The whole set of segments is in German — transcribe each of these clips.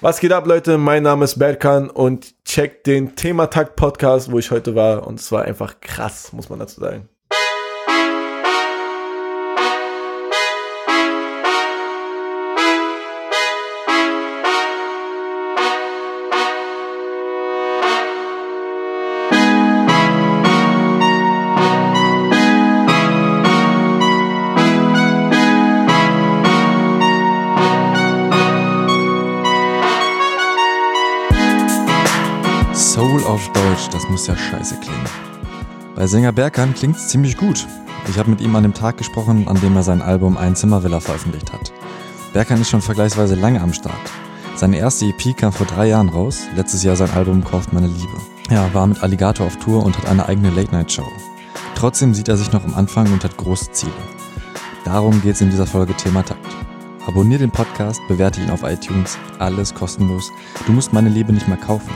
Was geht ab, Leute? Mein Name ist Berkan und checkt den Thematakt Podcast, wo ich heute war. Und es war einfach krass, muss man dazu sagen. Muss ja scheiße klingen. Bei Sänger Berkan klingt's ziemlich gut. Ich habe mit ihm an dem Tag gesprochen, an dem er sein Album Ein Zimmervilla veröffentlicht hat. Berkan ist schon vergleichsweise lange am Start. Seine erste EP kam vor drei Jahren raus, letztes Jahr sein Album Kauft meine Liebe. Er war mit Alligator auf Tour und hat eine eigene Late-Night-Show. Trotzdem sieht er sich noch am Anfang und hat große Ziele. Darum geht's in dieser Folge Thema Takt. Abonnier den Podcast, bewerte ihn auf iTunes, alles kostenlos. Du musst meine Liebe nicht mehr kaufen.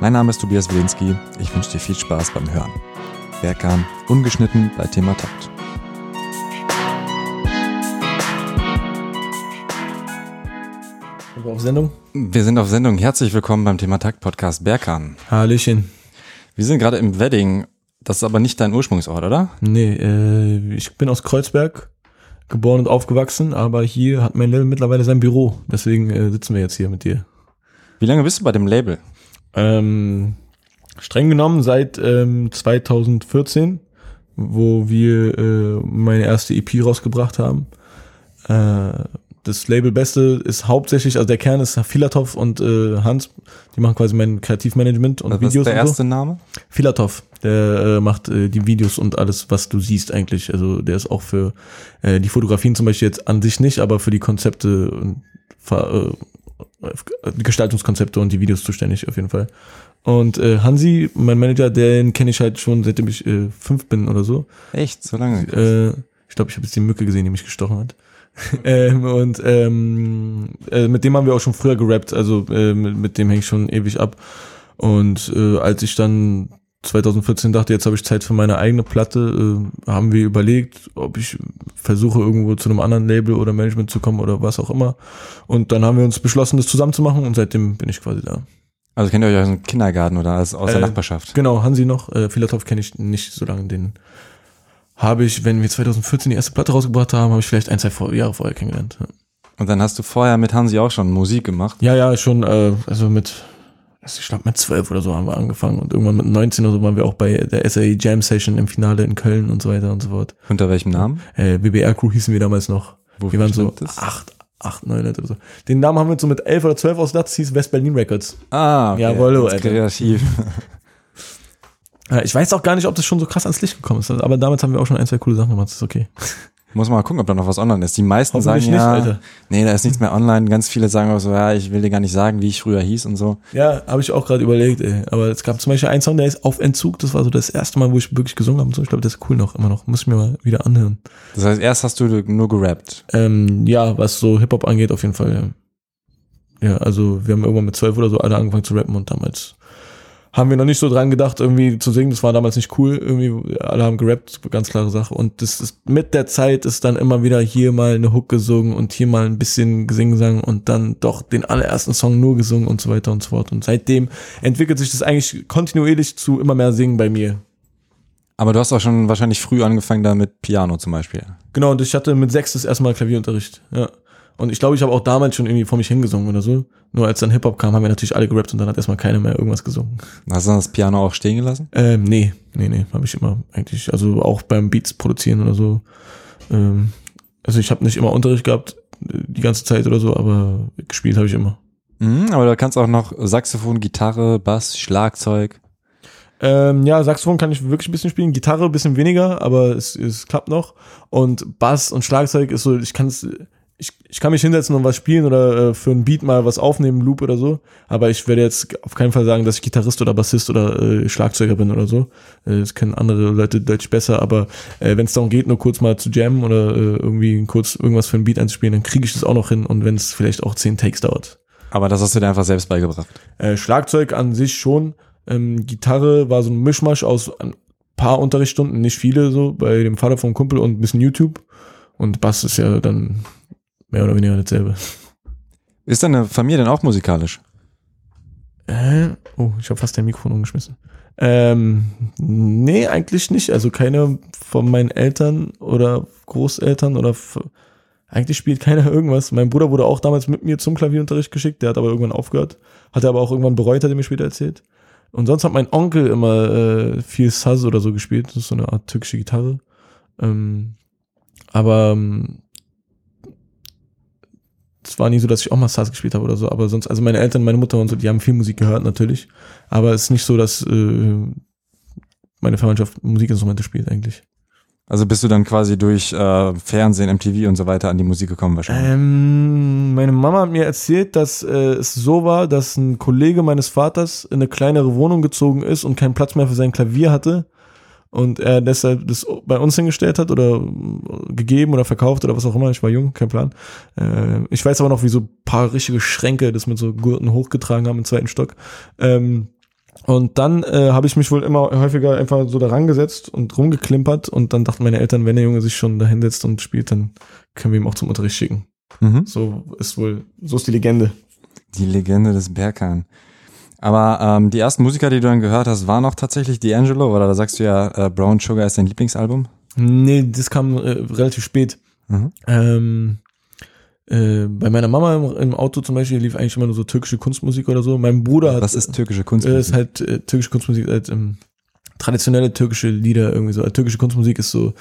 Mein Name ist Tobias Wilinski. Ich wünsche dir viel Spaß beim Hören. Berkan, ungeschnitten bei Thema Takt. Sind wir auf Sendung? Wir sind auf Sendung. Herzlich willkommen beim Thema Takt Podcast Berkan. Hallöchen. Wir sind gerade im Wedding. Das ist aber nicht dein Ursprungsort, oder? Nee, äh, ich bin aus Kreuzberg geboren und aufgewachsen, aber hier hat mein Label mittlerweile sein Büro. Deswegen äh, sitzen wir jetzt hier mit dir. Wie lange bist du bei dem Label? Ähm, streng genommen seit ähm, 2014, wo wir äh, meine erste EP rausgebracht haben. Äh, das Label Beste ist hauptsächlich, also der Kern ist Filatov und äh, Hans. Die machen quasi mein Kreativmanagement und Was Videos ist der und so. erste Name? Filatov, der äh, macht äh, die Videos und alles, was du siehst eigentlich. Also der ist auch für äh, die Fotografien zum Beispiel jetzt an sich nicht, aber für die Konzepte und äh, Gestaltungskonzepte und die Videos zuständig auf jeden Fall. Und äh, Hansi, mein Manager, den kenne ich halt schon seitdem ich äh, fünf bin oder so. Echt? So lange? Äh, ich glaube, ich habe jetzt die Mücke gesehen, die mich gestochen hat. ähm, und ähm, äh, mit dem haben wir auch schon früher gerappt, also äh, mit, mit dem hänge ich schon ewig ab. Und äh, als ich dann 2014 dachte, jetzt habe ich Zeit für meine eigene Platte, äh, haben wir überlegt, ob ich versuche irgendwo zu einem anderen Label oder Management zu kommen oder was auch immer. Und dann haben wir uns beschlossen, das zusammen zu machen und seitdem bin ich quasi da. Also kennt ihr euch aus dem Kindergarten oder aus, aus der Äh, Nachbarschaft? Genau, Hansi noch. Äh, Filatov kenne ich nicht so lange. Den habe ich, wenn wir 2014 die erste Platte rausgebracht haben, habe ich vielleicht ein, zwei vor, Jahre vorher kennengelernt. Ja. Und dann hast du vorher mit Hansi auch schon Musik gemacht. Ja, ja, schon, äh, also mit, also ich glaube mit zwölf oder so haben wir angefangen und irgendwann mit 19 oder so waren wir auch bei der SAE Jam Session im Finale in Köln und so weiter und so fort. Unter welchem Namen? Äh, BBR Crew hießen wir damals noch. Wofür wir waren so das? acht, acht, neun Leute oder so. Den Namen haben wir so mit elf oder zwölf ausgedacht, das hieß West Berlin Records. Ah, okay. Jawollo, Alter. kreativ. Ja, ich weiß auch gar nicht, ob das schon so krass ans Licht gekommen ist, aber damals haben wir auch schon ein, zwei coole Sachen gemacht, das ist okay. Muss mal gucken, ob da noch was online ist. Die meisten sagen Hoffentlich ja, nicht, Alter. nee, da ist nichts mehr online. Ganz viele sagen auch so, ja, ich will dir gar nicht sagen, wie ich früher hieß und so. Ja, habe ich auch gerade überlegt, ey. Aber es gab zum Beispiel einen Song, der ist auf Entzug. Das war so das erste Mal, wo ich wirklich gesungen habe. und So, ich glaube, das ist cool noch, immer noch. Muss ich mir mal wieder anhören. Das heißt, erst hast du nur gerappt. Ähm, ja, was so Hip-Hop angeht, auf jeden Fall, ja. Ja, also wir haben irgendwann mit zwölf oder so alle angefangen zu rappen und damals haben wir noch nicht so dran gedacht, irgendwie zu singen. Das war damals nicht cool. Irgendwie, alle haben gerappt, ganz klare Sache. Und das ist mit der Zeit ist dann immer wieder hier mal eine Hook gesungen und hier mal ein bisschen gesungen und dann doch den allerersten Song nur gesungen und so weiter und so fort. Und seitdem entwickelt sich das eigentlich kontinuierlich zu immer mehr Singen bei mir. Aber du hast auch schon wahrscheinlich früh angefangen da mit Piano zum Beispiel. Genau, und ich hatte mit sechs das erste Mal Klavierunterricht. Ja. Und ich glaube, ich habe auch damals schon irgendwie vor mich hingesungen oder so. Nur als dann Hip-Hop kam, haben wir natürlich alle gerappt und dann hat erstmal keiner mehr irgendwas gesungen. Hast du dann das Piano auch stehen gelassen? Ähm, nee, nee, nee, habe ich immer eigentlich, also auch beim Beats produzieren oder so. Ähm, also ich habe nicht immer Unterricht gehabt, äh, die ganze Zeit oder so, aber gespielt habe ich immer. Mhm, aber du kannst auch noch Saxophon, Gitarre, Bass, Schlagzeug. Ähm, ja, Saxophon kann ich wirklich ein bisschen spielen, Gitarre ein bisschen weniger, aber es, es klappt noch. Und Bass und Schlagzeug ist so, ich kann es, ich, ich kann mich hinsetzen und was spielen oder äh, für einen Beat mal was aufnehmen, Loop oder so. Aber ich werde jetzt auf keinen Fall sagen, dass ich Gitarrist oder Bassist oder äh, Schlagzeuger bin oder so. Äh, das können andere Leute deutlich besser, aber äh, wenn es darum geht, nur kurz mal zu jammen oder äh, irgendwie kurz irgendwas für einen Beat einzuspielen, dann kriege ich das auch noch hin und wenn es vielleicht auch zehn Takes dauert. Aber das hast du dir einfach selbst beigebracht. Äh, Schlagzeug an sich schon. Ähm, Gitarre war so ein Mischmasch aus ein paar Unterrichtsstunden, nicht viele so, bei dem Vater vom Kumpel und ein bisschen YouTube. Und Bass ist ja dann mehr oder weniger dasselbe. Ist deine Familie denn auch musikalisch? Äh, oh, ich habe fast dein Mikrofon umgeschmissen. Ähm, nee, eigentlich nicht. Also keine von meinen Eltern oder Großeltern oder eigentlich spielt keiner irgendwas. Mein Bruder wurde auch damals mit mir zum Klavierunterricht geschickt, der hat aber irgendwann aufgehört. Hat er aber auch irgendwann bereut, hat er mir später erzählt. Und sonst hat mein Onkel immer äh, viel Saz oder so gespielt. Das ist so eine Art türkische Gitarre. Ähm, aber ähm, es war nie so, dass ich auch mal Saz gespielt habe oder so. Aber sonst, also meine Eltern, meine Mutter und so, die haben viel Musik gehört natürlich. Aber es ist nicht so, dass äh, meine Verwandtschaft Musikinstrumente spielt eigentlich. Also bist du dann quasi durch äh, Fernsehen, MTV und so weiter an die Musik gekommen wahrscheinlich? Ähm, meine Mama hat mir erzählt, dass äh, es so war, dass ein Kollege meines Vaters in eine kleinere Wohnung gezogen ist und keinen Platz mehr für sein Klavier hatte und er deshalb das bei uns hingestellt hat oder gegeben oder verkauft oder was auch immer. Ich war jung, kein Plan. Äh, ich weiß aber noch, wie so ein paar richtige Schränke das mit so Gurten hochgetragen haben im zweiten Stock. Ähm, und dann äh, habe ich mich wohl immer häufiger einfach so da rangesetzt und rumgeklimpert und dann dachten meine Eltern, wenn der Junge sich schon da hinsetzt und spielt, dann können wir ihn auch zum Unterricht schicken. Mhm. So ist wohl, so ist die Legende. Die Legende des Berkan. Aber ähm, die ersten Musiker, die du dann gehört hast, waren auch tatsächlich D'Angelo, oder da sagst du ja, äh, Brown Sugar ist dein Lieblingsalbum? Nee, das kam äh, relativ spät. Mhm. Ähm, äh, bei meiner Mama im, im Auto zum Beispiel lief eigentlich immer nur so türkische Kunstmusik oder so. Mein Bruder hat Was ist türkische Kunst? äh, ist halt äh, türkische Kunstmusik, halt, ähm, traditionelle türkische Lieder irgendwie so. Türkische Kunstmusik ist so,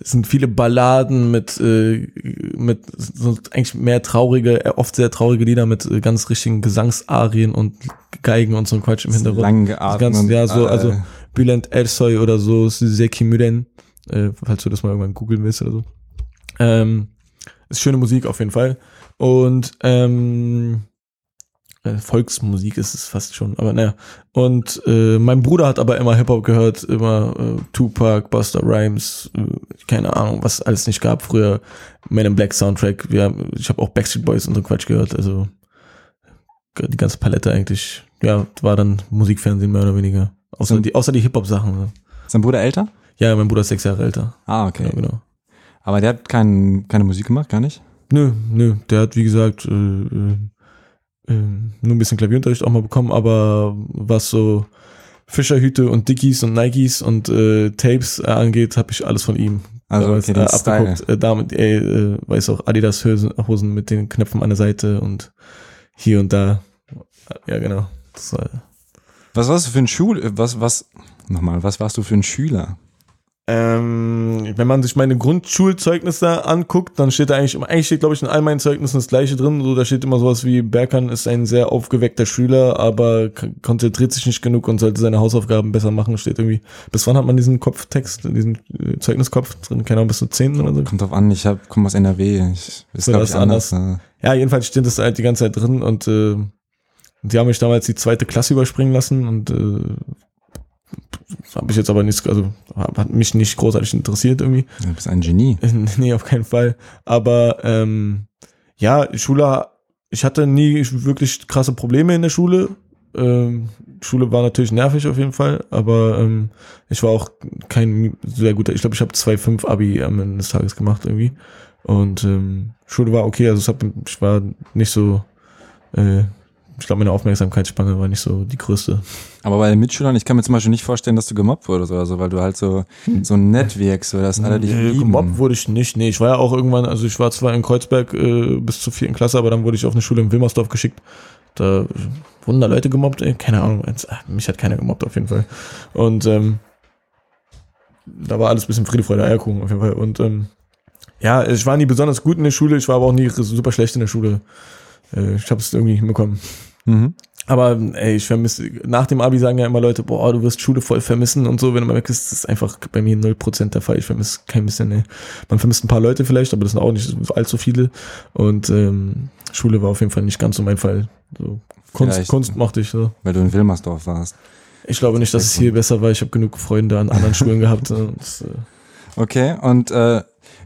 es sind viele Balladen mit äh, mit so eigentlich mehr traurige, äh, oft sehr traurige Lieder mit äh, ganz richtigen Gesangsarien und Geigen und so ein Quatsch im Hintergrund. lang geatmet. Ja, so, äh, also Bülent Ersoy oder so, Seki Müren, äh, falls du das mal irgendwann googeln willst oder so. Ähm, ist schöne Musik auf jeden Fall. Und ähm, äh, Volksmusik ist es fast schon, aber naja. Und äh, mein Bruder hat aber immer Hip-Hop gehört, immer äh, Tupac, Buster Rhymes, äh, keine Ahnung, was alles nicht gab früher. Man in Black Soundtrack, wir haben, ich habe auch Backstreet Boys und so Quatsch gehört, also die ganze Palette eigentlich, ja, war dann Musikfernsehen mehr oder weniger. Außer So- die, außer die Hip-Hop-Sachen. so. ist dein Bruder älter? Ja, mein Bruder ist sechs Jahre älter. Ah, okay. Ja, genau. Aber der hat kein, keine Musik gemacht, gar nicht? Nö, nö, der hat wie gesagt äh, äh, äh, nur ein bisschen Klavierunterricht auch mal bekommen, aber was so Fischerhüte und Dickies und Nikes und äh, Tapes äh, angeht, habe ich alles von ihm Also, okay, äh, abgeguckt. Äh, damit, ey, äh, weiß auch Adidas Hosen, mit den Knöpfen an der Seite und hier und da. Ja, genau. War, Was warst du für ein Schul... Was, was... Nochmal, was warst du für ein Schüler? Ähm, wenn man sich meine Grundschulzeugnisse anguckt, dann steht da eigentlich, immer- eigentlich steht, glaube ich, in all meinen Zeugnissen das gleiche drin. So, da steht immer sowas wie, Berkan ist ein sehr aufgeweckter Schüler, aber konzentriert sich nicht genug und sollte seine Hausaufgaben besser machen. Steht irgendwie, bis wann hat man diesen Kopftext, diesen äh, Zeugniskopf drin? Keine Ahnung, bis zur 10. oder so? Kommt drauf an, ich hab, komm aus NRW. Ich, ist, So, das ich, anders. äh. Ja, jedenfalls steht das halt die ganze Zeit drin und äh, die haben mich damals die zweite Klasse überspringen lassen und äh, habe ich jetzt aber nichts, also hab- hat mich nicht großartig interessiert irgendwie. Du bist ein Genie. nee, auf keinen Fall. Aber ähm, ja, Schule, ich hatte nie wirklich krasse Probleme in der Schule. Ähm, Schule war natürlich nervig auf jeden Fall, aber ähm, ich war auch kein sehr guter. Ich glaube, ich habe 2,5 Abi am Ende des Tages gemacht irgendwie. Und ähm, Schule war okay, also hat, ich war nicht so, äh, ich glaube, meine Aufmerksamkeitsspanne war nicht so die größte. Aber bei den Mitschülern, ich kann mir zum Beispiel nicht vorstellen, dass du gemobbt wurdest oder so, weil du halt so, so nett wirkst, so dass alle dich Nee, lieben. gemobbt wurde ich nicht. Nee, ich war ja auch irgendwann, also ich war zwar in Kreuzberg äh, bis zur vierten Klasse, aber dann wurde ich auf eine Schule in Wilmersdorf geschickt. Da wurden da Leute gemobbt, ey, keine Ahnung. Ah, mich hat keiner gemobbt auf jeden Fall. Und ähm, da war alles ein bisschen Friede, Freude, Eierkuchen auf jeden Fall. Und ähm, ja, ich war nie besonders gut in der Schule, ich war aber auch nie super schlecht in der Schule. Äh, ich habe es irgendwie hinbekommen. Mhm. Aber ey, ich vermisse, nach dem Abi sagen ja immer Leute, boah, du wirst Schule voll vermissen und so, wenn du mal weg bist, das ist einfach bei mir 0% der Fall. Ich vermisse kein bisschen, ey. Man vermisst ein paar Leute vielleicht, aber das sind auch nicht allzu viele. Und ähm, Schule war auf jeden Fall nicht ganz so mein Fall. So, Kunst, Vielleicht. Kunst mochte ich so. Weil du in Wilmersdorf warst. Ich glaube nicht, dass es hier besser war. Ich habe genug Freunde an anderen Schulen gehabt. Und, äh, Okay, und äh,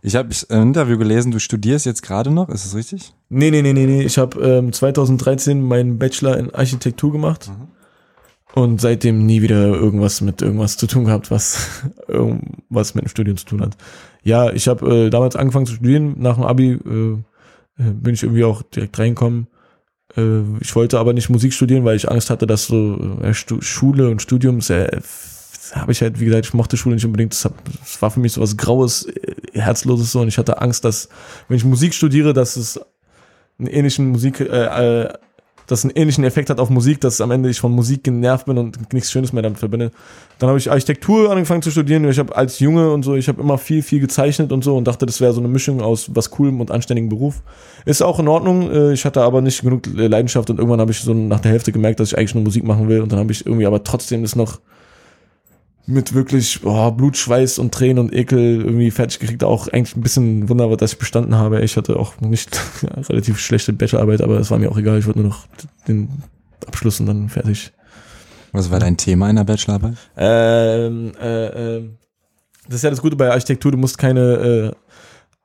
ich habe ein Interview gelesen, du studierst jetzt gerade noch, ist das richtig? nee, nee, nee, nee, nee. Ich habe ähm, 2013 meinen Bachelor in Architektur gemacht. Und seitdem nie wieder irgendwas mit irgendwas zu tun gehabt, was irgendwas mit dem Studium zu tun hat. Ja, ich habe äh, damals angefangen zu studieren. Nach dem Abi äh, äh, bin ich irgendwie auch direkt reingekommen. Äh, ich wollte aber nicht Musik studieren, weil ich Angst hatte, dass so äh, Schule und Studium sehr habe ich halt, wie gesagt, ich mochte Schule nicht unbedingt. Das, hat, das war für mich so was Graues, äh, Herzloses so. Und ich hatte Angst, dass, wenn ich Musik studiere, dass es einen ähnlichen Musik, äh, äh, das einen ähnlichen Effekt hat auf Musik, dass am Ende ich von Musik genervt bin und nichts Schönes mehr damit verbinde. Dann habe ich Architektur angefangen zu studieren. Ich habe als Junge und so, ich habe immer viel, viel gezeichnet und so und dachte, das wäre so eine Mischung aus was coolem und anständigem Beruf. Ist auch in Ordnung. Äh, ich hatte aber nicht genug Leidenschaft und irgendwann habe ich so nach der Hälfte gemerkt, dass ich eigentlich nur Musik machen will und dann habe ich irgendwie aber trotzdem das noch mit wirklich oh, Blut, Schweiß und Tränen und Ekel irgendwie fertig gekriegt. Auch eigentlich ein bisschen wunderbar, dass ich bestanden habe. Ich hatte auch nicht ja, relativ schlechte Bachelorarbeit, aber es war mir auch egal. Ich wollte nur noch den Abschluss und dann fertig. Was war dein Thema in der Bachelorarbeit? Ähm, äh, äh, das ist ja das Gute bei Architektur, du musst keine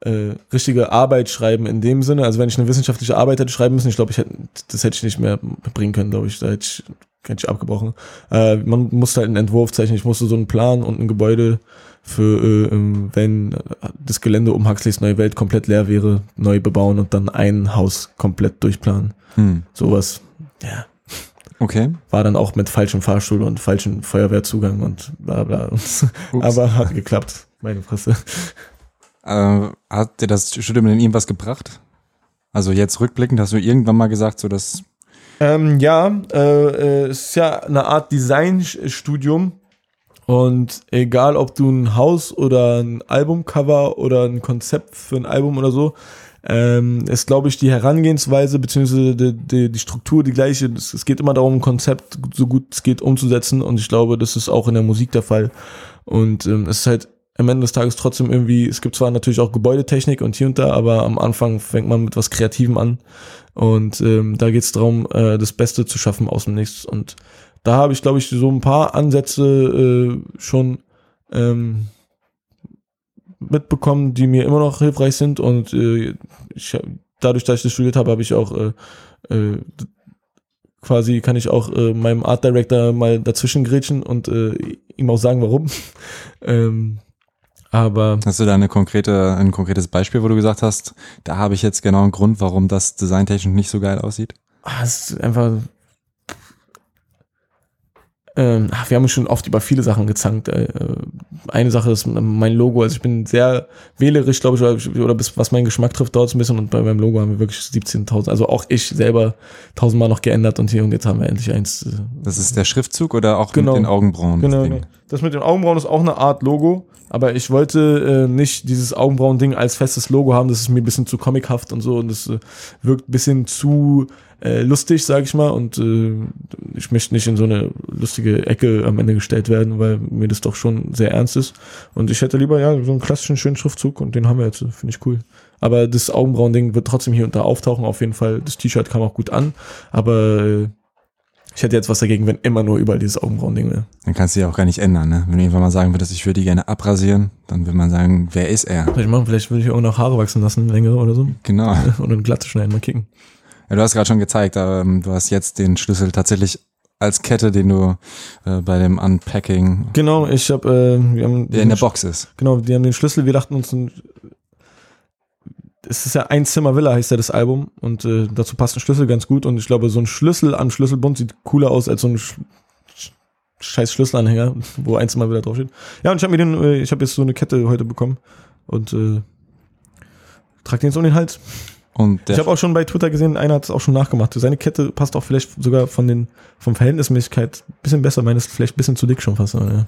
äh, äh, richtige Arbeit schreiben in dem Sinne. Also wenn ich eine wissenschaftliche Arbeit hätte schreiben müssen, ich glaube, ich hätte, das hätte ich nicht mehr bringen können, glaube ich. Da hätte ich ganz schön abgebrochen. Äh, man musste halt einen Entwurf zeichnen. Ich musste so einen Plan und ein Gebäude für, äh, ähm, wenn das Gelände um Huxleys Neue Welt komplett leer wäre, neu bebauen und dann ein Haus komplett durchplanen. Hm. Sowas. Ja. Okay. War dann auch mit falschem Fahrstuhl und falschem Feuerwehrzugang und bla bla. Aber hat geklappt. Meine Fresse. Äh, hat dir das Studium denn irgendwas gebracht? Also jetzt rückblickend hast du irgendwann mal gesagt, so dass ähm, ja, äh, es ist ja eine Art Designstudium. Und egal, ob du ein Haus oder ein Albumcover oder ein Konzept für ein Album oder so, ähm, ist, glaube ich, die Herangehensweise beziehungsweise die, die, die Struktur die gleiche. Es, es geht immer darum, ein Konzept so gut es geht umzusetzen. Und ich glaube, das ist auch in der Musik der Fall. Und ähm, es ist halt am Ende des Tages trotzdem irgendwie, es gibt zwar natürlich auch Gebäudetechnik und hier und da, aber am Anfang fängt man mit was Kreativem an. Und ähm, da geht es darum, äh, das Beste zu schaffen aus dem Nichts. Und da habe ich, glaube ich, so ein paar Ansätze äh, schon ähm, mitbekommen, die mir immer noch hilfreich sind. Und äh, ich, dadurch, dass ich das studiert habe, habe ich auch äh, äh, quasi kann ich auch äh, meinem Art Director mal dazwischen grätschen und äh, ihm auch sagen, warum. ähm, aber hast du da eine konkrete, ein konkretes Beispiel, wo du gesagt hast, da habe ich jetzt genau einen Grund, warum das designtechnisch nicht so geil aussieht? Ah, es ist einfach. Ähm, wir haben schon oft über viele Sachen gezankt. Äh, eine Sache ist mein Logo. Also ich bin sehr wählerisch, glaube ich, oder, oder bis, was meinen Geschmack trifft, dauert es ein bisschen. Und bei meinem Logo haben wir wirklich 17.000. Also auch ich selber tausendmal noch geändert und hier und jetzt haben wir endlich eins. Äh, das ist der Schriftzug oder auch genau, mit den Augenbrauen? Genau, genau. Das mit den Augenbrauen ist auch eine Art Logo. Aber ich wollte äh, nicht dieses Augenbrauen-Ding als festes Logo haben. Das ist mir ein bisschen zu comichaft und so. Und das äh, wirkt ein bisschen zu äh, lustig, sag ich mal. Und äh, ich möchte nicht in so eine lustige Ecke am Ende gestellt werden, weil mir das doch schon sehr ernst ist. Und ich hätte lieber ja so einen klassischen schönen Schriftzug und den haben wir jetzt. Finde ich cool. Aber das Augenbrauen-Ding wird trotzdem hier und da auftauchen. Auf jeden Fall. Das T-Shirt kam auch gut an. Aber äh, ich hätte jetzt was dagegen, wenn immer nur überall dieses Augenbrauen-Ding wäre. Dann kannst du ja auch gar nicht ändern, ne? Wenn du irgendwann mal sagen würdest, ich würde die gerne abrasieren, dann würde man sagen, wer ist er? Vielleicht machen, vielleicht würde ich auch noch Haare wachsen lassen, längere oder so. Genau. Oder eine glatte schneiden, mal kicken. Ja, du hast gerade schon gezeigt, ähm, du hast jetzt den Schlüssel tatsächlich als Kette, den du äh, bei dem Unpacking. Genau, ich habe, äh, wir haben. Der in der Box ist. Genau, die haben den Schlüssel, wir dachten uns, es ist ja ein Zimmer Villa, heißt ja das Album. Und äh, dazu passt ein Schlüssel ganz gut. Und ich glaube, so ein Schlüssel am Schlüsselbund sieht cooler aus als so ein Sch scheiß Schlüsselanhänger, wo ein Zimmer Villa draufsteht. Ja, und ich habe mir den, äh, ich habe jetzt so eine Kette heute bekommen. Und äh, trage den jetzt um den Hals. Und ich habe auch schon bei Twitter gesehen, einer hat es auch schon nachgemacht. Seine Kette passt auch vielleicht sogar von den vom Verhältnismäßigkeit bisschen besser. Meine ist vielleicht ein bisschen zu dick schon fast. Ja.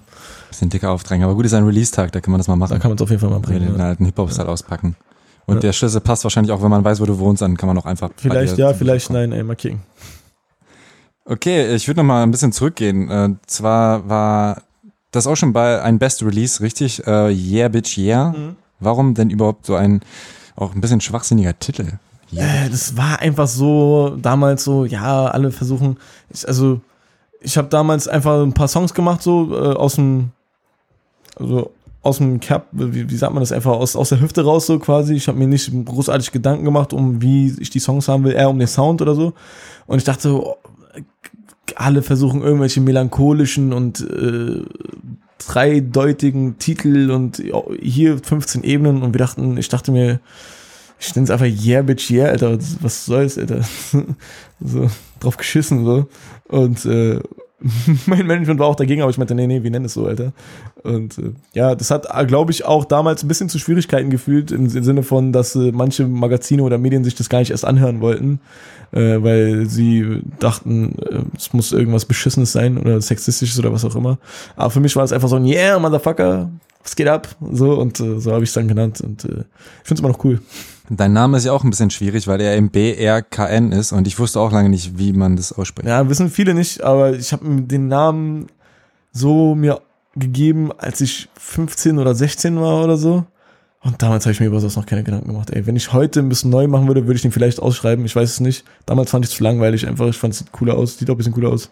Bisschen dicker aufdrängen. Aber gut ist ein Release-Tag, da kann man das mal machen. Da kann man es auf jeden Fall mal bringen. Den ja. alten Hip-Hop-Style auspacken. Und ja. der Schlüssel passt wahrscheinlich auch, wenn man weiß, wo du wohnst, dann kann man auch einfach. Vielleicht ja, vielleicht nein, ey, markieren. Okay, ich würde noch mal ein bisschen zurückgehen. Äh, zwar war das auch schon bei ein Best Release, richtig? Äh, yeah, Bitch, Yeah. Mhm. Warum denn überhaupt so ein auch ein bisschen schwachsinniger Titel? Yeah, äh, das war einfach so damals so, ja, alle versuchen. Ich, also ich habe damals einfach ein paar Songs gemacht so äh, aus dem also aus dem Cap, wie, wie sagt man das einfach, aus, aus der Hüfte raus so quasi. Ich habe mir nicht großartig Gedanken gemacht, um wie ich die Songs haben will, eher um den Sound oder so. Und ich dachte, oh, alle versuchen irgendwelche melancholischen und äh, dreideutigen Titel und hier 15 Ebenen und wir dachten, ich dachte mir, ich nenne es einfach Yeah, Bitch, Yeah, Alter. Was, soll's, Alter? so, drauf geschissen, so. Und äh, mein Management war auch dagegen, aber ich meinte, nee, nee, wir nennen es so, Alter. Und äh, ja, das hat, glaube ich, auch damals ein bisschen zu Schwierigkeiten gefühlt, im Sinne von, dass äh, manche Magazine oder Medien sich das gar nicht erst anhören wollten, äh, weil sie dachten, äh, es muss irgendwas Beschissenes sein oder sexistisches oder was auch immer. Aber für mich war es einfach so ein Yeah, Motherfucker, was geht ab? So, und äh, so habe ich es dann genannt. Und äh, ich finde es immer noch cool. Dein Name ist ja auch ein bisschen schwierig, weil er im BRKN ist und ich wusste auch lange nicht, wie man das ausspricht. Ja, wissen viele nicht, aber ich habe den Namen so mir gegeben, als ich 15 oder 16 war oder so. Und damals habe ich mir über sowas noch keine Gedanken gemacht. Ey, wenn ich heute ein bisschen neu machen würde, würde ich den vielleicht ausschreiben. Ich weiß es nicht. Damals fand ich es zu langweilig einfach. Ich fand es cooler aus. Sieht auch ein bisschen cooler aus.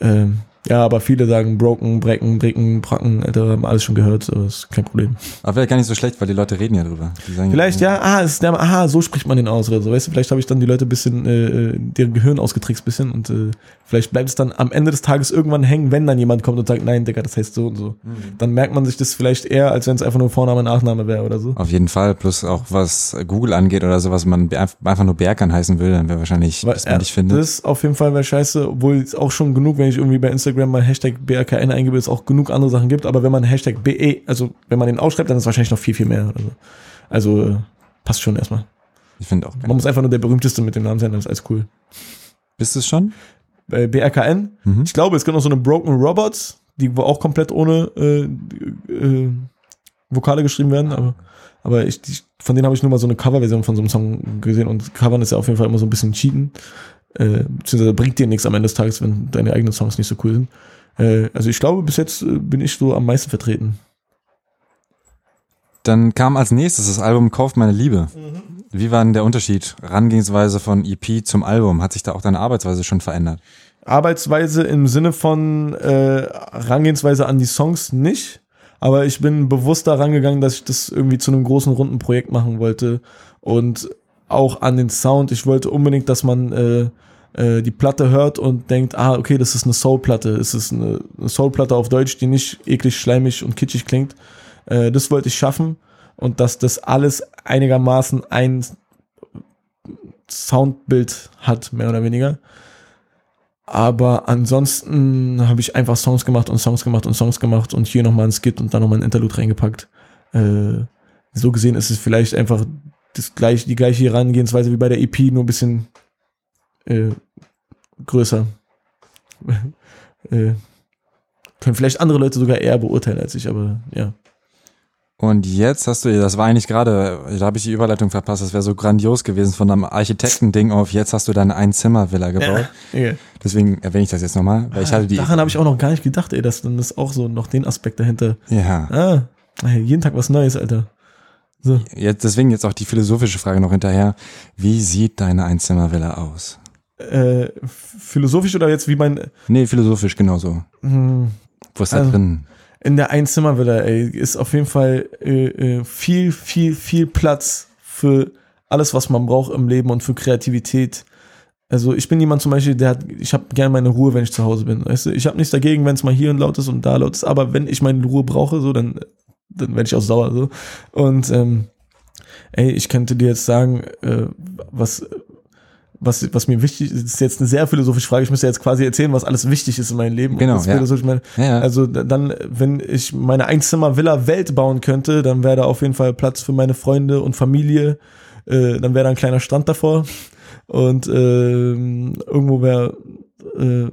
Ähm, ja, aber viele sagen Broken, Brecken, Brecken, Bracken, Alter, haben alles schon gehört, aber ist kein Problem. Aber vielleicht gar nicht so schlecht, weil die Leute reden ja drüber. Vielleicht, ja, ah, ist der, aha, so spricht man den aus oder so. Weißt du, vielleicht habe ich dann die Leute ein bisschen, äh, deren Gehirn ausgetrickst bisschen und äh, vielleicht bleibt es dann am Ende des Tages irgendwann hängen, wenn dann jemand kommt und sagt, nein, Digga, das heißt so und so. Mhm. Dann merkt man sich das vielleicht eher, als wenn es einfach nur Vorname, Nachname wäre oder so. Auf jeden Fall, plus auch was Google angeht oder so, was man einfach nur Berkan heißen will, dann wäre wahrscheinlich, dass man ja, dich findet. Das auf jeden Fall wäre scheiße, obwohl es auch schon genug, wenn ich irgendwie bei Instagram mal Hashtag BRKN eingebe, es auch genug andere Sachen gibt, aber wenn man Hashtag BE, also wenn man den ausschreibt, dann ist es wahrscheinlich noch viel, viel mehr. Also, also äh, passt schon erstmal. Ich finde auch. Man muss einfach nur der berühmteste mit dem Namen sein, dann ist alles cool. Bist du es schon? Bei BRKN, Mhm. ich glaube, es gibt noch so eine Broken Robots, die auch komplett ohne äh, äh, Vokale geschrieben werden, aber, aber ich, die, von denen habe ich nur mal so eine Coverversion von so einem Song gesehen und Covern ist ja auf jeden Fall immer so ein bisschen cheaten. Äh, beziehungsweise bringt dir nichts am Ende des Tages, wenn deine eigenen Songs nicht so cool sind. Äh, also ich glaube, bis jetzt äh, bin ich so am meisten vertreten. Dann kam als nächstes das Album Kauft meine Liebe. Wie war denn der Unterschied? Herangehensweise von EP zum Album? Hat sich da auch deine Arbeitsweise schon verändert? Arbeitsweise im Sinne von äh, Herangehensweise an die Songs nicht, aber ich bin bewusst daran gegangen, dass ich das irgendwie zu einem großen runden Projekt machen wollte und auch an den Sound. Ich wollte unbedingt, dass man äh, äh, die Platte hört und denkt, ah, okay, das ist eine Soul-Platte. Es ist eine, Soul-Platte auf Deutsch, die nicht eklig, schleimig und kitschig klingt. Äh, das wollte ich schaffen und dass das alles einigermaßen ein Soundbild hat, mehr oder weniger. Aber ansonsten habe ich einfach Songs gemacht und Songs gemacht und Songs gemacht und hier nochmal ein Skit und dann nochmal ein Interlude reingepackt. Äh, so gesehen ist es vielleicht einfach das gleich, die gleiche Herangehensweise wie bei der EP, nur ein bisschen äh, größer. äh, können vielleicht andere Leute sogar eher beurteilen als ich, aber ja. Und jetzt hast du, das war eigentlich gerade, da habe ich die Überleitung verpasst, das wäre so grandios gewesen von einem Architektending auf, jetzt hast du deine Einzimmervilla gebaut. Ja, Deswegen erwähne ich das jetzt nochmal, weil ich hatte die, Daran habe ich auch noch gar nicht gedacht, ey, dass dann ist auch so noch den Aspekt dahinter. ja, Ah, jeden Tag was Neues, Alter. So. jetzt, deswegen jetzt auch die philosophische Frage noch hinterher. Wie sieht deine Einzimmervilla aus? Äh, philosophisch oder jetzt wie mein Nee, philosophisch genauso. hm, Wo ist da Also- drin? in der Einzimmervilla, ey, ist auf jeden Fall äh, äh, viel, viel, viel Platz für alles, was man braucht im Leben und für Kreativität. Also ich bin jemand zum Beispiel, der hat, ich habe gerne meine Ruhe, wenn ich zu Hause bin. Weißt du, ich habe nichts dagegen, wenn es mal hier laut ist und da laut ist, aber wenn ich meine Ruhe brauche, so dann, dann werde ich auch sauer so. Und ähm, ey, ich könnte dir jetzt sagen, äh, was was, was mir wichtig ist, ist jetzt eine sehr philosophische Frage. Ich müsste jetzt quasi erzählen, was alles wichtig ist in meinem Leben. Genau, ja. philosophisch meine, Ja, ja. also dann, wenn ich meine Einzimmer-Villa Welt bauen könnte, dann wäre da auf jeden Fall Platz für meine Freunde und Familie. Äh, dann wäre da ein kleiner Strand davor. Und ähm, irgendwo wäre äh,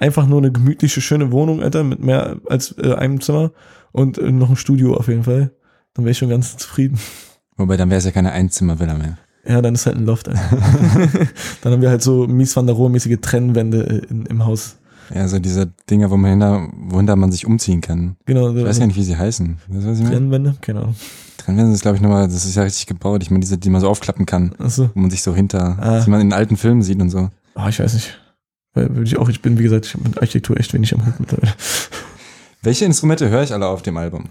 einfach nur eine gemütliche, schöne Wohnung, Alter, mit mehr als äh, einem Zimmer. Und äh, noch ein Studio auf jeden Fall. Dann wäre ich schon ganz zufrieden. Wobei, dann wäre es ja keine Einzimmervilla mehr. Ja, dann ist halt ein Loft. Alter. dann haben wir halt so mies van der Rohe-mäßige Trennwände äh, in, im Haus. Ja, so diese Dinger, wo man hinter, wohinter man sich umziehen kann. Genau, so Ich weiß gar nicht, wie sie heißen. Weißt du, was ich meine? Trennwände, genau. Trennwände ist, glaube ich, nochmal, das ist ja richtig gebaut. Ich meine, diese, die man so aufklappen kann, Achso. wo man sich so hinter, Ah. die man in alten Filmen sieht und so. Ah, ich weiß nicht. Weil ich auch, ich bin, wie gesagt, ich habe mit Architektur echt wenig am Hut mittlerweile. Welche Instrumente höre ich alle auf dem Album?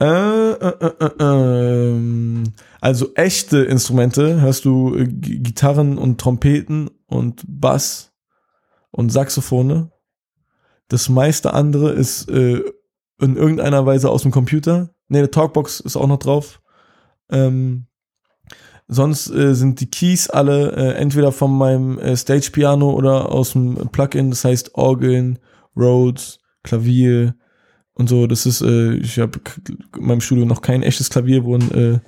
Äh, äh, äh, äh, ähm, also echte Instrumente hörst du äh, G- Gitarren und Trompeten und Bass und Saxophone. Das meiste andere ist äh, in irgendeiner Weise aus dem Computer. Ne, eine Talkbox ist auch noch drauf. Ähm, Sonst äh, sind die Keys alle äh, entweder von meinem äh, Stage Piano oder aus dem Plugin, das heißt Orgeln, Rhodes, Klavier und so. Das ist, äh, ich habe in meinem Studio noch kein echtes Klavier, wo ein äh,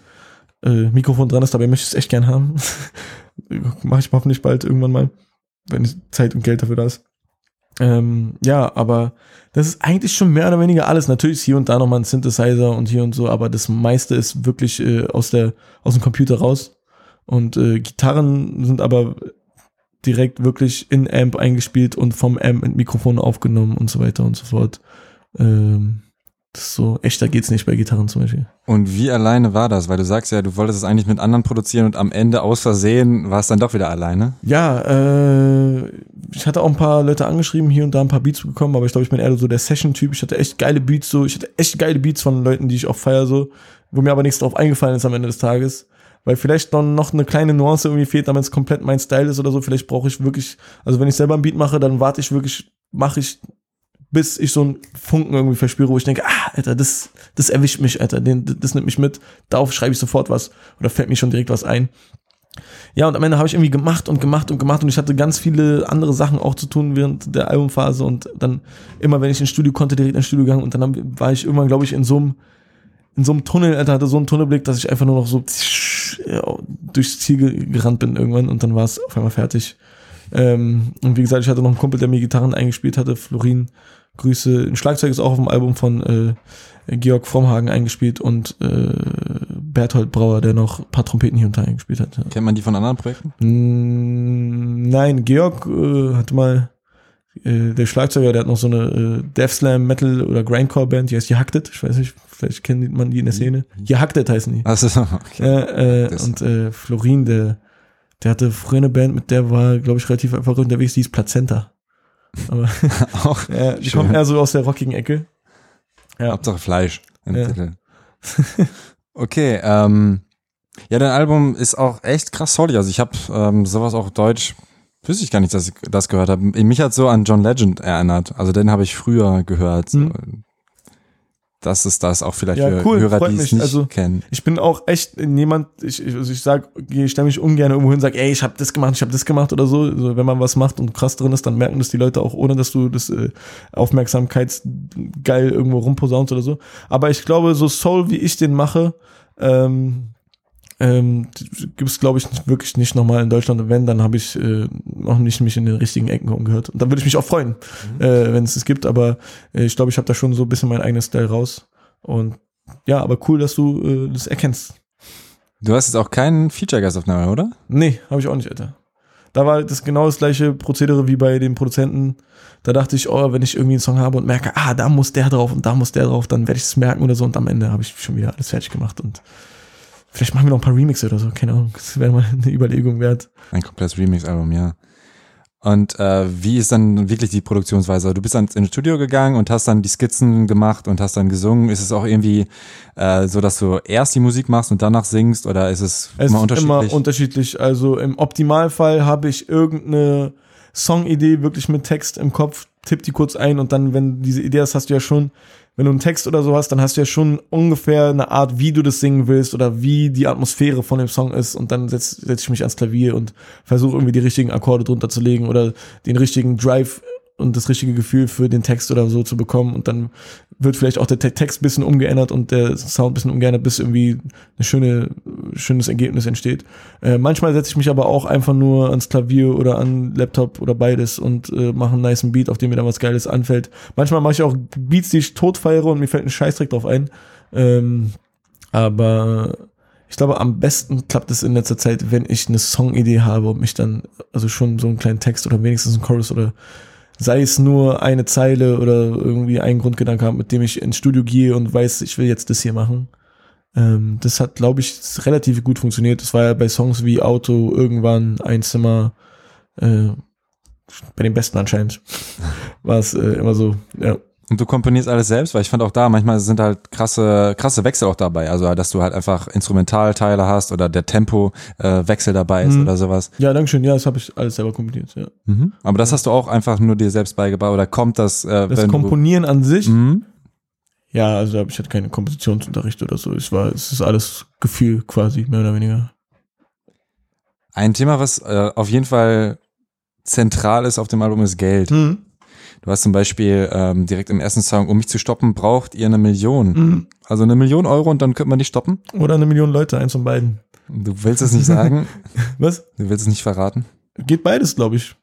äh, Mikrofon dran ist, aber ich möchte es echt gern haben. Mache ich hoffentlich bald irgendwann mal, wenn Zeit und Geld dafür da ist. Ähm, ja, aber das ist eigentlich schon mehr oder weniger alles. Natürlich ist hier und da nochmal ein Synthesizer und hier und so, aber das meiste ist wirklich äh, aus, der, aus dem Computer raus. Und äh, Gitarren sind aber direkt wirklich in Amp eingespielt und vom Amp mit Mikrofon aufgenommen und so weiter und so fort. Ähm, das ist so, echter geht's nicht bei Gitarren zum Beispiel. Und wie alleine war das? Weil du sagst ja, du wolltest es eigentlich mit anderen produzieren und am Ende aus Versehen war es dann doch wieder alleine. Ja, äh, ich hatte auch ein paar Leute angeschrieben, hier und da ein paar Beats bekommen, aber ich glaube, ich bin eher so der Session-Typ. Ich hatte echt geile Beats so, ich hatte echt geile Beats von Leuten, die ich auch feier so, wo mir aber nichts drauf eingefallen ist am Ende des Tages. Weil vielleicht noch, noch eine kleine Nuance irgendwie fehlt, damit es komplett mein Style ist oder so. Vielleicht brauche ich wirklich, also wenn ich selber ein Beat mache, dann warte ich wirklich, mache ich bis ich so einen Funken irgendwie verspüre, wo ich denke, ah, Alter, das, das erwischt mich, Alter, den, das nimmt mich mit, darauf schreibe ich sofort was oder fällt mir schon direkt was ein. Ja, und am Ende habe ich irgendwie gemacht und gemacht und gemacht und ich hatte ganz viele andere Sachen auch zu tun während der Albumphase und dann immer, wenn ich ins Studio konnte, direkt ins Studio gegangen und dann war ich irgendwann, glaube ich, in so einem in so einem Tunnel, Alter, hatte so einen Tunnelblick, dass ich einfach nur noch so durchs Ziel gerannt bin irgendwann und dann war es auf einmal fertig. Ähm, und wie gesagt, ich hatte noch einen Kumpel, der mir Gitarren eingespielt hatte, Florin, Grüße. Ein Schlagzeug ist auch auf dem Album von äh, Georg Frommhagen eingespielt und äh, Berthold Brauer, der noch ein paar Trompeten hier und da eingespielt hat. Ja. Kennt man die von anderen Projekten? Mm, nein, Georg äh, hatte mal äh, der Schlagzeuger, der hat noch so eine äh, Death Slam Metal oder Grindcore Band, die heißt Jehaktet. Ich weiß nicht, vielleicht kennt man die in der Szene. Jehaktet heißen die. Achso, okay. Äh, äh, und äh, Florin, der, der hatte früher eine Band, mit der war, glaube ich, relativ einfach unterwegs, die ist Plazenta. Aber auch ja, die schön. kommt eher so aus der rockigen Ecke. Ja. Hauptsache Fleisch im ja. Titel. Okay, ähm, ja, dein Album ist auch echt krass solid. Also ich habe ähm, sowas auch Deutsch, wüsste ich gar nicht, dass ich das gehört habe. Mich hat so an John Legend erinnert. Also den habe ich früher gehört. Mhm das ist das auch vielleicht ja, für cool, Hörer, die es nicht also, kennen. Ich bin auch echt jemand, ich, ich, also ich sag, ich stelle mich ungern irgendwo hin und sag, ey, ich habe das gemacht, ich habe das gemacht oder so. Also wenn man was macht und krass drin ist, dann merken das die Leute auch, ohne dass du das äh, Aufmerksamkeitsgeil irgendwo rumposaunst oder so. Aber ich glaube, so Soul, wie ich den mache, ähm, ähm, gibt es, glaube ich, wirklich nicht nochmal in Deutschland. Und wenn, dann habe ich äh, noch nicht mich in den richtigen Ecken umgehört. Und dann würde ich mich auch freuen, mhm. äh, wenn es es gibt. Aber äh, ich glaube, ich habe da schon so ein bisschen mein eigenes Style raus. Und ja, aber cool, dass du äh, das erkennst. Du hast jetzt auch keinen Feature-Gast auf Name, oder? Nee, habe ich auch nicht, Alter. Da war das genau das gleiche Prozedere wie bei den Produzenten. Da dachte ich, oh, wenn ich irgendwie einen Song habe und merke, ah, da muss der drauf und da muss der drauf, dann werde ich es merken oder so. Und am Ende habe ich schon wieder alles fertig gemacht und Vielleicht machen wir noch ein paar Remixe oder so, keine Ahnung. Das wäre mal eine Überlegung wert. Ein komplettes Remix-Album, ja. Und äh, wie ist dann wirklich die Produktionsweise? Du bist dann ins Studio gegangen und hast dann die Skizzen gemacht und hast dann gesungen. Ist es auch irgendwie äh, so, dass du erst die Musik machst und danach singst oder ist es, es immer unterschiedlich? Es ist immer unterschiedlich. Also im Optimalfall habe ich irgendeine Songidee wirklich mit Text im Kopf, tipp die kurz ein und dann, wenn diese Idee hast, hast du ja schon wenn du einen Text oder so hast, dann hast du ja schon ungefähr eine Art, wie du das singen willst oder wie die Atmosphäre von dem Song ist. Und dann setze setz ich mich ans Klavier und versuche irgendwie die richtigen Akkorde drunter zu legen oder den richtigen Drive und das richtige Gefühl für den Text oder so zu bekommen und dann wird vielleicht auch der Text bisschen umgeändert und der Sound bisschen umgeändert, bis irgendwie ein schöne, schönes Ergebnis entsteht. Äh, manchmal setze ich mich aber auch einfach nur ans Klavier oder an Laptop oder beides und äh, mache einen nice Beat, auf dem mir dann was Geiles anfällt. Manchmal mache ich auch Beats, die ich tot feiere und mir fällt ein Scheißdreck drauf ein. Ähm, aber ich glaube, am besten klappt es in letzter Zeit, wenn ich eine Songidee habe und mich dann, also schon so einen kleinen Text oder wenigstens einen Chorus oder sei es nur eine Zeile oder irgendwie einen Grundgedanke habe, mit dem ich ins Studio gehe und weiß, ich will jetzt das hier machen. Ähm, das hat, glaube ich, relativ gut funktioniert. Das war ja bei Songs wie Auto irgendwann ein Zimmer, äh, bei den besten anscheinend, war es äh, immer so, ja. Und du komponierst alles selbst, weil ich fand auch da, manchmal sind halt krasse, krasse Wechsel auch dabei. Also, dass du halt einfach Instrumentalteile hast oder der Tempo-Wechsel äh, dabei ist mhm. oder sowas. Ja, danke schön. Ja, das habe ich alles selber komponiert, ja. Mhm. Aber das hast du auch einfach nur dir selbst beigebracht oder kommt das, äh, Das Komponieren an sich? Mhm. Ja, also da habe ich halt keine Kompositionsunterricht oder so. Es war, es ist alles Gefühl quasi, mehr oder weniger. Ein Thema, was äh, auf jeden Fall zentral ist auf dem Album, ist Geld. Mhm. Du hast zum Beispiel ähm, direkt im ersten Song, um mich zu stoppen, braucht ihr eine Million. Mhm. Also eine Million Euro und dann könnte man dich stoppen. Oder eine Million Leute, eins von beiden. Du willst es nicht sagen. Was? Du willst es nicht verraten. Geht beides, glaube ich.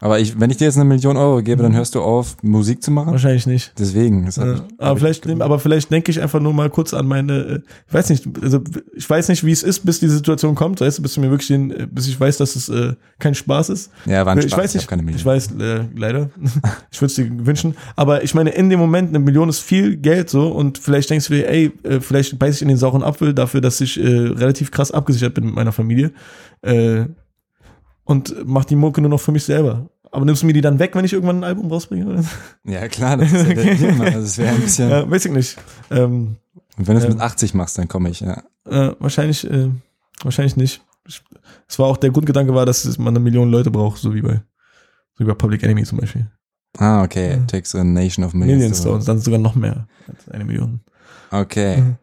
Aber ich, wenn ich dir jetzt eine Million Euro gebe, dann hörst du auf, Musik zu machen. Wahrscheinlich nicht. Deswegen. Ja, ich- aber ich vielleicht, gemacht. aber vielleicht denke ich einfach nur mal kurz an meine, äh, ich weiß nicht, also ich weiß nicht, wie es ist, bis die Situation kommt, weißt du, bis du mir wirklich den, äh, bis ich weiß, dass es äh, kein Spaß ist. Ja, war ein ich Spaß. weiß ich nicht, hab keine Million. ich weiß äh, leider, ich würde es dir wünschen, aber ich meine, in dem Moment eine Million ist viel Geld so und vielleicht denkst du dir, ey, äh, vielleicht beiß ich in den sauren Apfel dafür, dass ich äh, relativ krass abgesichert bin mit meiner Familie äh, und mach die Mucke nur noch für mich selber. Aber nimmst du mir die dann weg, wenn ich irgendwann ein Album rausbringe? Oder? Ja, klar, das ist ja der Deal, Mann. Also wäre ein bisschen. Ja, weiß ich nicht. Ähm, Und wenn du es Ja. mit 80 machst, dann komme ich, ja. Äh, wahrscheinlich, äh, wahrscheinlich nicht. Ich- Es war auch der Grundgedanke war, dass man eine Million Leute braucht, so wie bei, so wie bei Public Enemy zum Beispiel. Ah, okay. Ja. Takes a nation of millions. Millions to- und dann sogar noch mehr als eine Million. Okay. Mhm.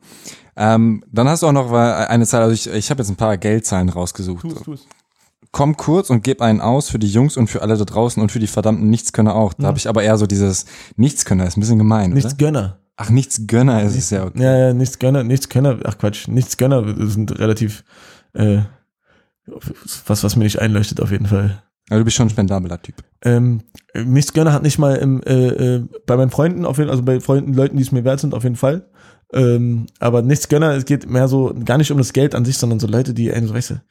Ähm, dann hast du auch noch äh, eine Zahl, also ich, ich habe jetzt ein paar Geldzahlen rausgesucht. tu's. Komm kurz und gib einen aus für die Jungs und für alle da draußen und für die verdammten Nichtskönner auch. Da Ja. habe ich aber eher so dieses Nichtskönner, ist ein bisschen gemein, Nichts oder? Gönner. Ach, Nichtsgönner ist es ja okay. Ja, ja, nichts Gönner, nichts Gönner, ach Quatsch, nichts Gönner sind relativ, äh, was, was mir nicht einleuchtet auf jeden Fall. Aber du bist schon ein spendabler Typ. Ähm, nichts Gönner hat nicht mal im, äh, äh, bei meinen Freunden auf jeden also bei Freunden, Leuten, die es mir wert sind, auf jeden Fall. Ähm, aber nichts Gönner, es geht mehr so, gar nicht um das Geld an sich, sondern so Leute, die, ey, so, weißt du,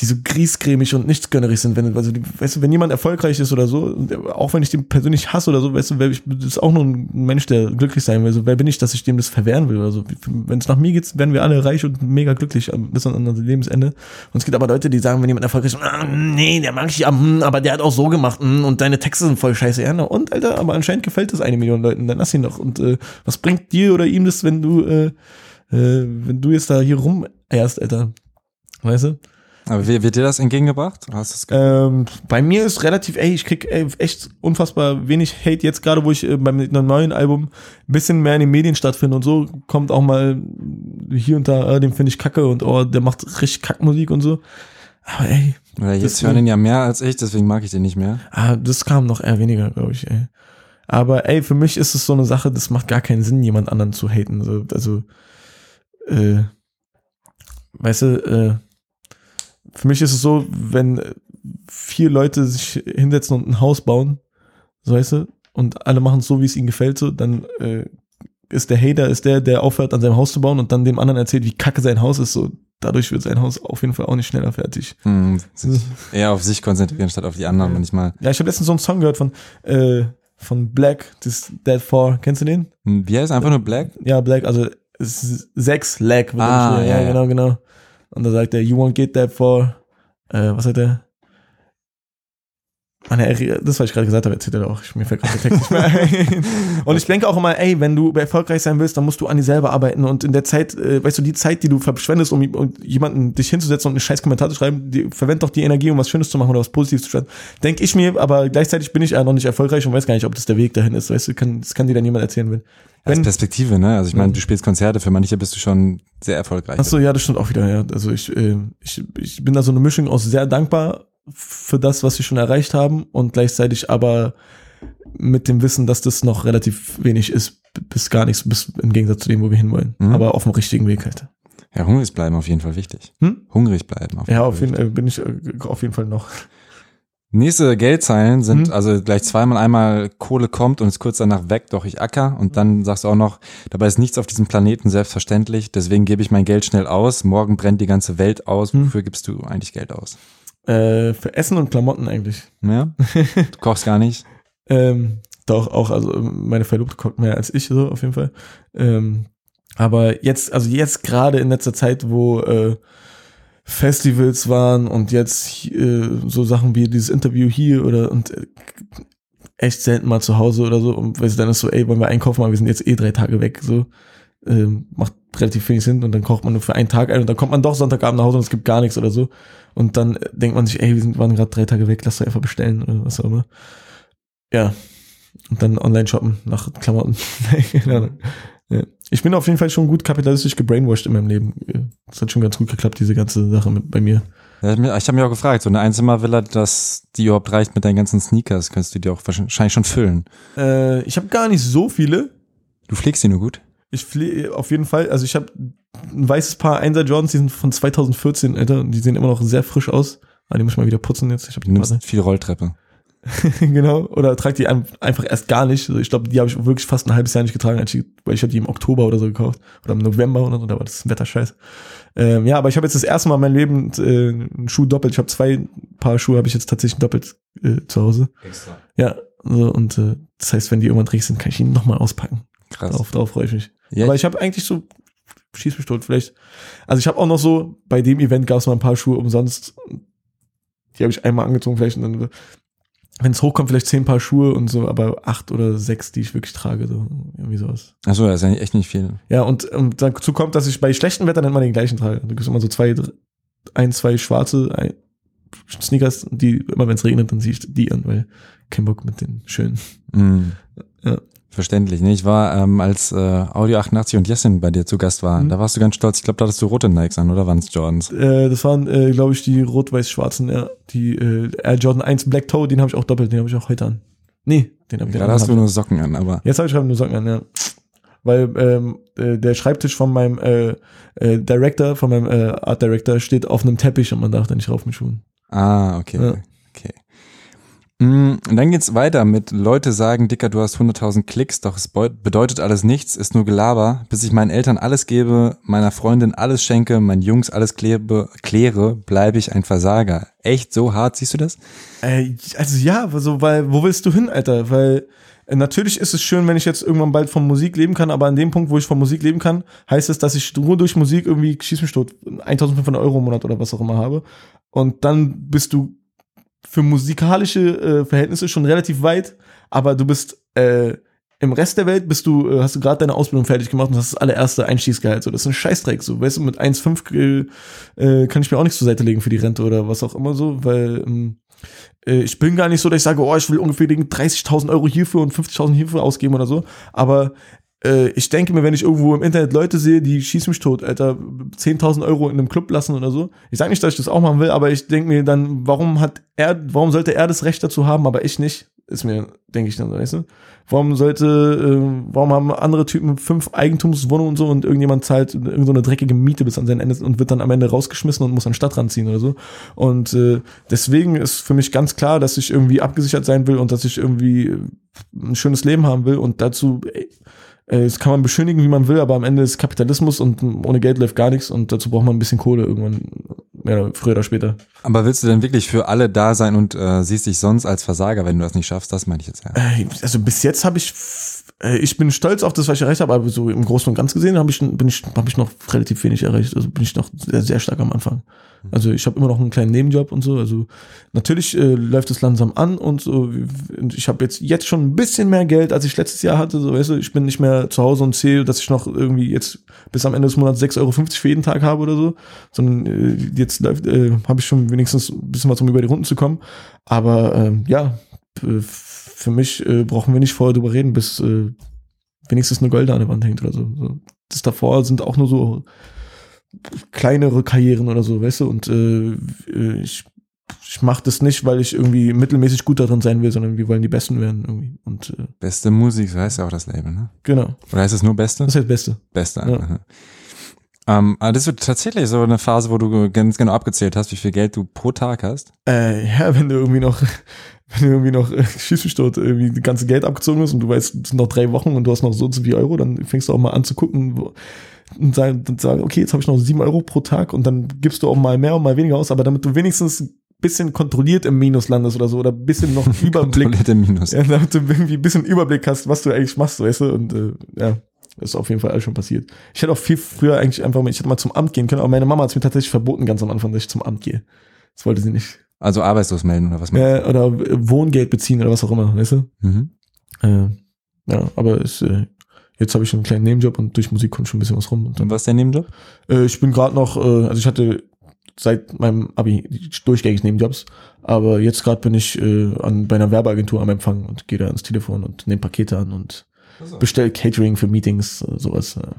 die so griesgrämig und nichtsgönnerig sind, wenn, also, weißt du, wenn jemand erfolgreich ist oder so, auch wenn ich den persönlich hasse oder so, weißt du, ich, das ist auch nur ein Mensch, der glücklich sein will, so, wer bin ich, dass ich dem das verwehren will oder so. Wenn es nach mir geht, werden wir alle reich und mega glücklich bis an unser Lebensende. Und es gibt aber Leute, die sagen, wenn jemand erfolgreich ist, ah, nee, der mag ich ja, hm, aber der hat auch so gemacht, hm, und deine Texte sind voll scheiße. Ja, na, und, Alter, aber anscheinend gefällt das eine Million Leuten, dann lass ihn doch. Und äh, was bringt dir oder ihm das, wenn du, äh, äh, wenn du jetzt da hier rumeierst, Alter? Weißt du? Aber wie, wird dir das entgegengebracht? Hast ge- Ähm, bei mir ist relativ, ey, ich krieg ey, echt unfassbar wenig Hate jetzt gerade, wo ich äh, beim einem neuen Album ein bisschen mehr in den Medien stattfinde und so, kommt auch mal hier und da, äh, den finde ich kacke und oh, der macht richtig Kackmusik und so. Aber ey, Oder jetzt das- hören ihn ja mehr als ich, deswegen mag ich den nicht mehr. ah, das kam noch eher weniger, glaube ich, ey. Aber ey, für mich ist es so eine Sache, das macht gar keinen Sinn, jemand anderen zu haten. So, also, äh, weißt du, äh, für mich ist es so, wenn vier Leute sich hinsetzen und ein Haus bauen, so weißt du, und alle machen es so, wie es ihnen gefällt, so, dann äh, ist der Hater, ist der, der aufhört, an seinem Haus zu bauen und dann dem anderen erzählt, wie kacke sein Haus ist, so, dadurch wird sein Haus auf jeden Fall auch nicht schneller fertig. Hm, sich eher auf sich konzentrieren statt auf die anderen manchmal. Ja, ich habe letztens so einen Song gehört von, äh, von Black, das Dead 4, kennst du den? Hm, Wie heißt einfach nur Black? Ja, Black, also sechs Lag. Ah, ja, ja. genau, genau. Und da sagt er, you won't get that for, äh, was sagt er? Ah, ne, er- das, was ich gerade gesagt habe, erzählt er auch. Ich, mir fällt gerade der Text nicht mehr ein. Und ich denke auch immer, ey, wenn du erfolgreich sein willst, dann musst du an dir selber arbeiten. Und in der Zeit, äh, weißt du, die Zeit, die du verschwendest, um, um jemanden dich hinzusetzen und einen scheiß Kommentar zu schreiben, die, verwend doch die Energie, um was Schönes zu machen oder was Positives zu schreiben. Denke ich mir, aber gleichzeitig bin ich ja noch nicht erfolgreich und weiß gar nicht, ob das der Weg dahin ist. Weißt du, kann, das kann dir dann niemand erzählen, wenn. Als Perspektive, ne? Also ich meine, du spielst Konzerte, für manche bist du schon sehr erfolgreich. Ach so, ja, das stimmt auch wieder. Ja. Also ich, äh, ich, ich bin da so eine Mischung aus sehr dankbar für das, was wir schon erreicht haben und gleichzeitig aber mit dem Wissen, dass das noch relativ wenig ist, bis gar nichts, bis im Gegensatz zu dem, wo wir hinwollen. Mhm. Aber auf dem richtigen Weg halt. Ja, hungrig bleiben auf jeden Fall wichtig. Hm? Hungrig bleiben. Ja, auf jeden Fall bin ich äh, auf jeden Fall noch. Nächste Geldzeilen sind Mhm. also gleich zweimal einmal Kohle kommt und ist kurz danach weg, doch ich acker. Und dann sagst du auch noch, dabei ist nichts auf diesem Planeten selbstverständlich, deswegen gebe ich mein Geld schnell aus. Morgen brennt die ganze Welt aus. Mhm. Wofür gibst du eigentlich Geld aus? Äh, für Essen und Klamotten eigentlich. Ja? Du kochst gar nicht. Ähm, doch, auch, also meine Verlobte kocht mehr als ich, so auf jeden Fall. Ähm, aber jetzt, also jetzt gerade in letzter Zeit, wo äh, Festivals waren und jetzt äh, so Sachen wie dieses Interview hier oder und äh, echt selten mal zu Hause oder so und weißt du, dann ist so, ey, wollen wir einkaufen, aber wir sind jetzt eh drei Tage weg, so ähm, macht relativ wenig Sinn und dann kocht man nur für einen Tag ein und dann kommt man doch Sonntagabend nach Hause und es gibt gar nichts oder so und dann äh, denkt man sich, ey, wir sind, waren gerade drei Tage weg, lass doch einfach bestellen oder was auch immer. Ja, und dann online shoppen nach Klamotten. Keine Ahnung. ja. Ich bin auf jeden Fall schon gut kapitalistisch gebrainwashed in meinem Leben. Das hat schon ganz gut geklappt, diese ganze Sache mit bei mir. Ja, Ich habe mich auch gefragt, so eine Einzimmervilla, dass die überhaupt reicht mit deinen ganzen Sneakers, könntest du die auch wahrscheinlich schon füllen. Äh, ich habe gar nicht so viele. Du pflegst die nur gut? Ich flehe auf jeden Fall, also ich habe ein weißes Paar 1er Jordans, die sind von 2014, Alter, und die sehen immer noch sehr frisch aus. Ah, die muss ich mal wieder putzen jetzt. Ich hab Du nimmst viel Rolltreppe. genau. Oder trage die ein- einfach erst gar nicht. Also ich glaube, die habe ich wirklich fast ein halbes Jahr nicht getragen, als ich, weil ich habe die im Oktober oder so gekauft. Oder im November oder so, da war das Wetter scheiße. Ähm, ja, aber ich habe jetzt das erste Mal in meinem Leben äh, einen Schuh doppelt. Ich habe zwei Paar Schuhe, habe ich jetzt tatsächlich doppelt äh, zu Hause. Extra. Ja, so, und äh, das heißt, wenn die irgendwann dreckig sind, kann ich ihn nochmal auspacken. Krass. Darauf, darauf freue ich mich. Ja, Aber ich habe eigentlich so, schieß mich tot, vielleicht. Also ich habe auch noch so, bei dem Event gab es mal ein paar Schuhe umsonst. Die habe ich einmal angezogen, vielleicht. Und dann, wenn es hochkommt, vielleicht zehn Paar Schuhe und so, aber acht oder sechs, die ich wirklich trage. So, irgendwie sowas. Achso, das ist eigentlich echt nicht viel. Ja, und, und dazu kommt, dass ich bei schlechtem Wetter dann immer den gleichen trage. Du kriegst immer so zwei, ein, zwei schwarze ein, Sneakers, die immer wenn es regnet, dann ziehe ich die an, weil kein Bock mit den schönen. Mhm. Ja. Verständlich. Nee, ich war, ähm, als äh, Audio 88 und Jessin bei dir zu Gast waren, Mhm. da warst du ganz stolz. Ich glaube, da hattest du rote Nikes an, oder waren es Jordans? Äh, das waren, äh, glaube ich, die rot-weiß-schwarzen, ja. Die äh, Air Jordan 1 Black Toe, den habe ich auch doppelt, den habe ich auch heute an. Nee, den habe ich Gerade hast du nur Socken an, aber Jetzt habe ich gerade nur Socken an, ja. Weil ähm, äh, der Schreibtisch von meinem äh, äh, Director, von meinem äh, Art Director steht auf einem Teppich und man darf da nicht rauf mit Schuhen. Ah, okay. Ja. Okay. Mm, Und dann geht's weiter mit Leute sagen, Dicker, du hast 100.000 Klicks, doch es bedeutet alles nichts, ist nur Gelaber, bis ich meinen Eltern alles gebe, meiner Freundin alles schenke, meinen Jungs alles klebe, kläre, bleibe ich ein Versager. Echt so hart, siehst du das? Äh, also ja, so, weil, wo willst du hin, Alter? Weil äh, natürlich ist es schön, wenn ich jetzt irgendwann bald von Musik leben kann, aber an dem Punkt, wo ich von Musik leben kann, heißt es, dass ich nur durch Musik irgendwie schieß mich tot 1500 Euro im Monat oder was auch immer habe. Und dann bist du für musikalische äh, Verhältnisse schon relativ weit, aber du bist äh, im Rest der Welt bist du, äh, hast du gerade deine Ausbildung fertig gemacht und hast das allererste Einstiegsgehalt. So, das ist ein Scheißdreck. So, weißt du, mit 1,5 äh, äh, kann ich mir auch nichts zur Seite legen für die Rente oder was auch immer so, weil ähm, äh, ich bin gar nicht so, dass ich sage, oh, ich will ungefähr 30.000 Euro hierfür und 50.000 hierfür ausgeben oder so. Aber äh, ich denke mir, wenn ich irgendwo im Internet Leute sehe, die schießen mich tot, Alter, 10.000 Euro in einem Club lassen oder so. Ich sage nicht, dass ich das auch machen will, aber ich denke mir dann, warum hat er, warum sollte er das Recht dazu haben, aber ich nicht? Ist mir, denke ich dann, weißt du? Warum sollte, äh, warum haben andere Typen fünf Eigentumswohnungen und so und irgendjemand zahlt irgend so eine dreckige Miete bis an sein Ende und wird dann am Ende rausgeschmissen und muss an den Stadtrand ziehen oder so. Und äh, deswegen ist für mich ganz klar, dass ich irgendwie abgesichert sein will und dass ich irgendwie ein schönes Leben haben will und dazu, ey, das kann man beschönigen, wie man will, aber am Ende ist Kapitalismus und ohne Geld läuft gar nichts und dazu braucht man ein bisschen Kohle irgendwann, ja, früher oder später. Aber willst du denn wirklich für alle da sein und äh, siehst dich sonst als Versager, wenn du das nicht schaffst? Das meine ich jetzt ja. Äh, Also bis jetzt habe ich, äh, ich bin stolz auf das, was ich erreicht habe, aber so im Großen und Ganzen gesehen habe ich, bin ich, habe ich noch relativ wenig erreicht. Also bin ich noch sehr, sehr stark am Anfang. Also ich habe immer noch einen kleinen Nebenjob und so. Also natürlich äh, läuft es langsam an und so. Ich habe jetzt jetzt schon ein bisschen mehr Geld, als ich letztes Jahr hatte. So, weißt du, ich bin nicht mehr zu Hause und zähle, dass ich noch irgendwie jetzt bis am Ende des Monats 6,50 Euro für jeden Tag habe oder so. Sondern äh, jetzt äh, habe ich schon wenigstens ein bisschen was, um über die Runden zu kommen. Aber ähm, ja, für mich äh, brauchen wir nicht vorher drüber reden, bis äh, wenigstens eine Golde an der Wand hängt oder so. so. Das davor sind auch nur so kleinere Karrieren oder so, weißt du, und äh, äh, ich, ich mache das nicht, weil ich irgendwie mittelmäßig gut darin sein will, sondern wir wollen die Besten werden irgendwie. Und äh, Beste Musik, so heißt ja auch das Label, ne? genau, Oder heißt es nur Beste? das ist das Beste. Beste einfach. Ne? Ähm, aber das wird tatsächlich so eine Phase, wo du ganz genau abgezählt hast, wie viel Geld du pro Tag hast. Äh, ja, wenn du irgendwie noch, wenn du irgendwie noch äh, schieß mich tot, irgendwie das ganze Geld abgezogen ist und du weißt, es sind noch drei Wochen und du hast noch so und so viel Euro, dann fängst du auch mal an zu gucken wo, und sagen, dann sagen, okay, jetzt habe ich noch sieben Euro pro Tag und dann gibst du auch mal mehr und mal weniger aus, aber damit du wenigstens ein bisschen kontrolliert im Minus landest oder so oder ein bisschen noch Überblick, Kontrollierte Minus. ja, damit du irgendwie ein bisschen Überblick hast, was du eigentlich machst, weißt du, und äh, ja. Das ist auf jeden Fall alles schon passiert. Ich hätte auch viel früher eigentlich einfach mal, ich hätte mal zum Amt gehen können, aber meine Mama hat es mir tatsächlich verboten, ganz am Anfang, dass ich zum Amt gehe. Das wollte sie nicht. Also arbeitslos melden oder was? Ja, oder äh, Wohngeld beziehen oder was auch immer, weißt du? Mhm. Äh, ja, aber es, äh, jetzt habe ich einen kleinen Nebenjob und durch Musik kommt schon ein bisschen was rum. Und Und dann, was ist der Nebenjob? äh, ich bin gerade noch, äh, also ich hatte seit meinem Abi durchgängig Nebenjobs, aber jetzt gerade bin ich äh, an, bei einer Werbeagentur am Empfang und gehe da ans Telefon und nehme Pakete an und bestell Catering für Meetings, äh, sowas. Äh.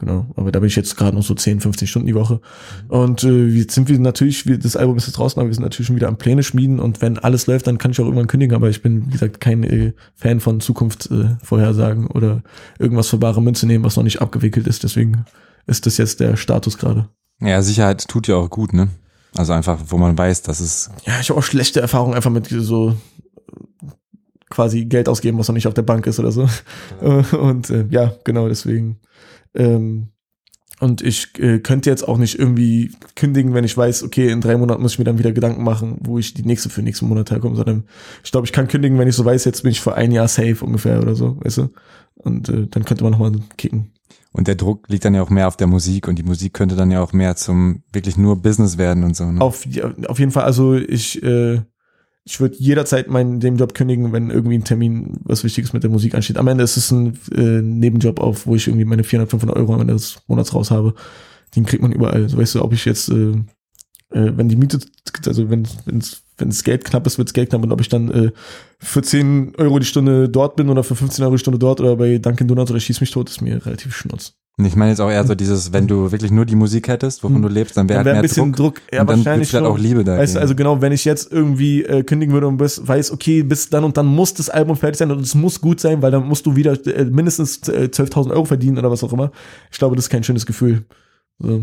Genau, aber da bin ich jetzt gerade noch so 10, 15 Stunden die Woche. Und äh, jetzt sind wir natürlich, wir, das Album ist jetzt draußen, aber wir sind natürlich schon wieder am Pläne schmieden und wenn alles läuft, dann kann ich auch irgendwann kündigen, aber ich bin, wie gesagt, kein äh, Fan von Zukunft äh, vorhersagen oder irgendwas für bare Münze nehmen, was noch nicht abgewickelt ist. Deswegen ist das jetzt der Status gerade. Ja, Sicherheit tut ja auch gut, ne? Also einfach, wo man weiß, dass es. Ja, ich habe auch schlechte Erfahrungen einfach mit so quasi Geld ausgeben, was noch nicht auf der Bank ist oder so. Und äh, ja, genau deswegen. Ähm, und ich äh, könnte jetzt auch nicht irgendwie kündigen, wenn ich weiß, okay, in drei Monaten muss ich mir dann wieder Gedanken machen, wo ich die nächste für nächsten Monat herkomme, sondern ich glaube, ich kann kündigen, wenn ich so weiß, jetzt bin ich für ein Jahr safe ungefähr oder so, weißt du? Und äh, dann könnte man nochmal kicken. Und der Druck liegt dann ja auch mehr auf der Musik und die Musik könnte dann ja auch mehr zum wirklich nur Business werden und so. Ne? Auf, auf jeden Fall, also ich, äh, ich würde jederzeit meinen dem Job kündigen, wenn irgendwie ein Termin, was Wichtiges mit der Musik ansteht. Am Ende ist es ein äh, Nebenjob auf, wo ich irgendwie meine 400, 500 Euro am Ende des Monats raus habe. Den kriegt man überall. So weißt du, ob ich jetzt, äh, äh, wenn die Miete, also wenn wenn's, wenn das Geld knapp ist, wird's Geld knapp und ob ich dann äh, für 10 Euro die Stunde dort bin oder für 15 Euro die Stunde dort oder bei Dunkin Donuts oder Schieß mich tot, ist mir relativ schnurz. Ich meine jetzt auch eher so dieses, wenn du wirklich nur die Musik hättest, wovon hm. du lebst, dann wäre wär halt mehr ein bisschen Druck. Druck. Ja, und dann vielleicht auch Liebe da. Weißt du, also genau, wenn ich jetzt irgendwie äh, kündigen würde und bis, weiß, okay, bis dann und dann muss das Album fertig sein und es muss gut sein, weil dann musst du wieder äh, mindestens äh, 12.000 Euro verdienen oder was auch immer. Ich glaube, das ist kein schönes Gefühl. So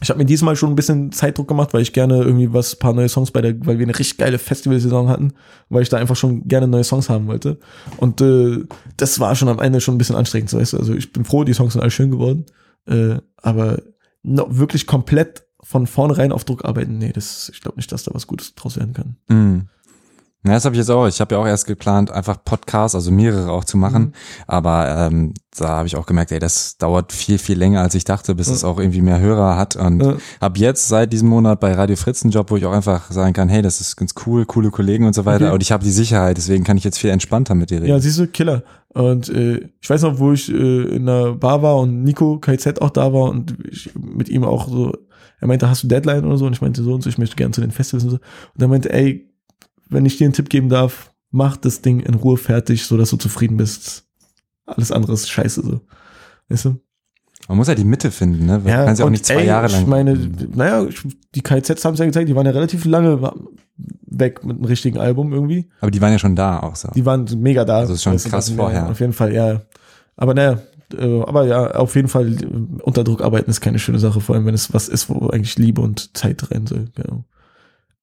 ich habe mir diesmal schon ein bisschen Zeitdruck gemacht, weil ich gerne irgendwie was, paar neue Songs bei der, weil wir eine richtig geile Festivalsaison hatten, weil ich da einfach schon gerne neue Songs haben wollte. Und äh, das war schon am Ende schon ein bisschen anstrengend, weißt du. Also ich bin froh, die Songs sind alle schön geworden. Äh, aber noch wirklich komplett von vornherein auf Druck arbeiten, nee, das, ich glaube nicht, dass da was Gutes draus werden kann. Mm. Ja, das habe ich jetzt auch. Ich habe ja auch erst geplant, einfach Podcasts, also mehrere auch zu machen. Mhm. Aber ähm, da habe ich auch gemerkt, ey, das dauert viel, viel länger, als ich dachte, bis ja. es auch irgendwie mehr Hörer hat. Und ja. habe jetzt seit diesem Monat bei Radio Fritz einen Job, wo ich auch einfach sagen kann, hey, das ist ganz cool, coole Kollegen und so weiter. Okay. Und ich habe die Sicherheit, deswegen kann ich jetzt viel entspannter mit dir reden. Ja, siehst du, Killer. Und äh, ich weiß noch, wo ich äh, in der Bar war und Nico KZ auch da war und ich mit ihm auch so, er meinte, hast du Deadline oder so? Und ich meinte so und so, ich möchte gerne zu den Festivals und so. Und er meinte, ey, wenn ich dir einen Tipp geben darf, mach das Ding in Ruhe fertig, so dass du zufrieden bist. Alles andere ist scheiße so. Weißt du? Man muss ja die Mitte finden, ne? Man ja, kann sie auch nicht zwei ey, Jahre lang. Ich meine, naja, die KZs haben es ja gezeigt, die waren ja relativ lange weg mit einem richtigen Album irgendwie. Aber die waren ja schon da auch so. Die waren mega da. Also ist schon krass vorher. Ja, auf jeden Fall, ja. Aber naja, äh, aber ja, auf jeden Fall äh, unter Druck arbeiten ist keine schöne Sache, vor allem wenn es was ist, wo eigentlich Liebe und Zeit rein soll. Genau.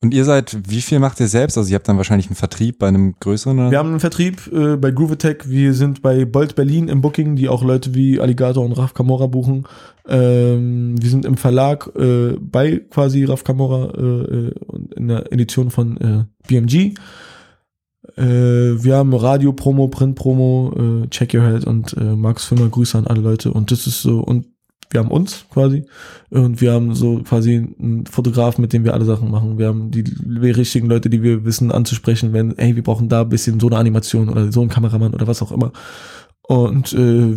Und ihr seid, wie viel macht ihr selbst? Also ihr habt dann wahrscheinlich einen Vertrieb bei einem größeren? Wir haben einen Vertrieb äh, bei Groove Attack. Wir sind bei Bolt Berlin im Booking, die auch Leute wie Alligator und Raf Camora buchen. Ähm, wir sind im Verlag äh, bei quasi Raf Camora äh, äh in der Edition von äh, BMG. Äh, wir haben Radio Promo, Print Promo, äh, Check Your Head und äh, Max Firma. Grüße an alle Leute. Und das ist so und wir haben uns quasi und wir haben so quasi einen Fotograf, mit dem wir alle Sachen machen. Wir haben die, die richtigen Leute, die wir wissen anzusprechen, wenn, hey, wir brauchen da ein bisschen so eine Animation oder so einen Kameramann oder was auch immer. Und äh,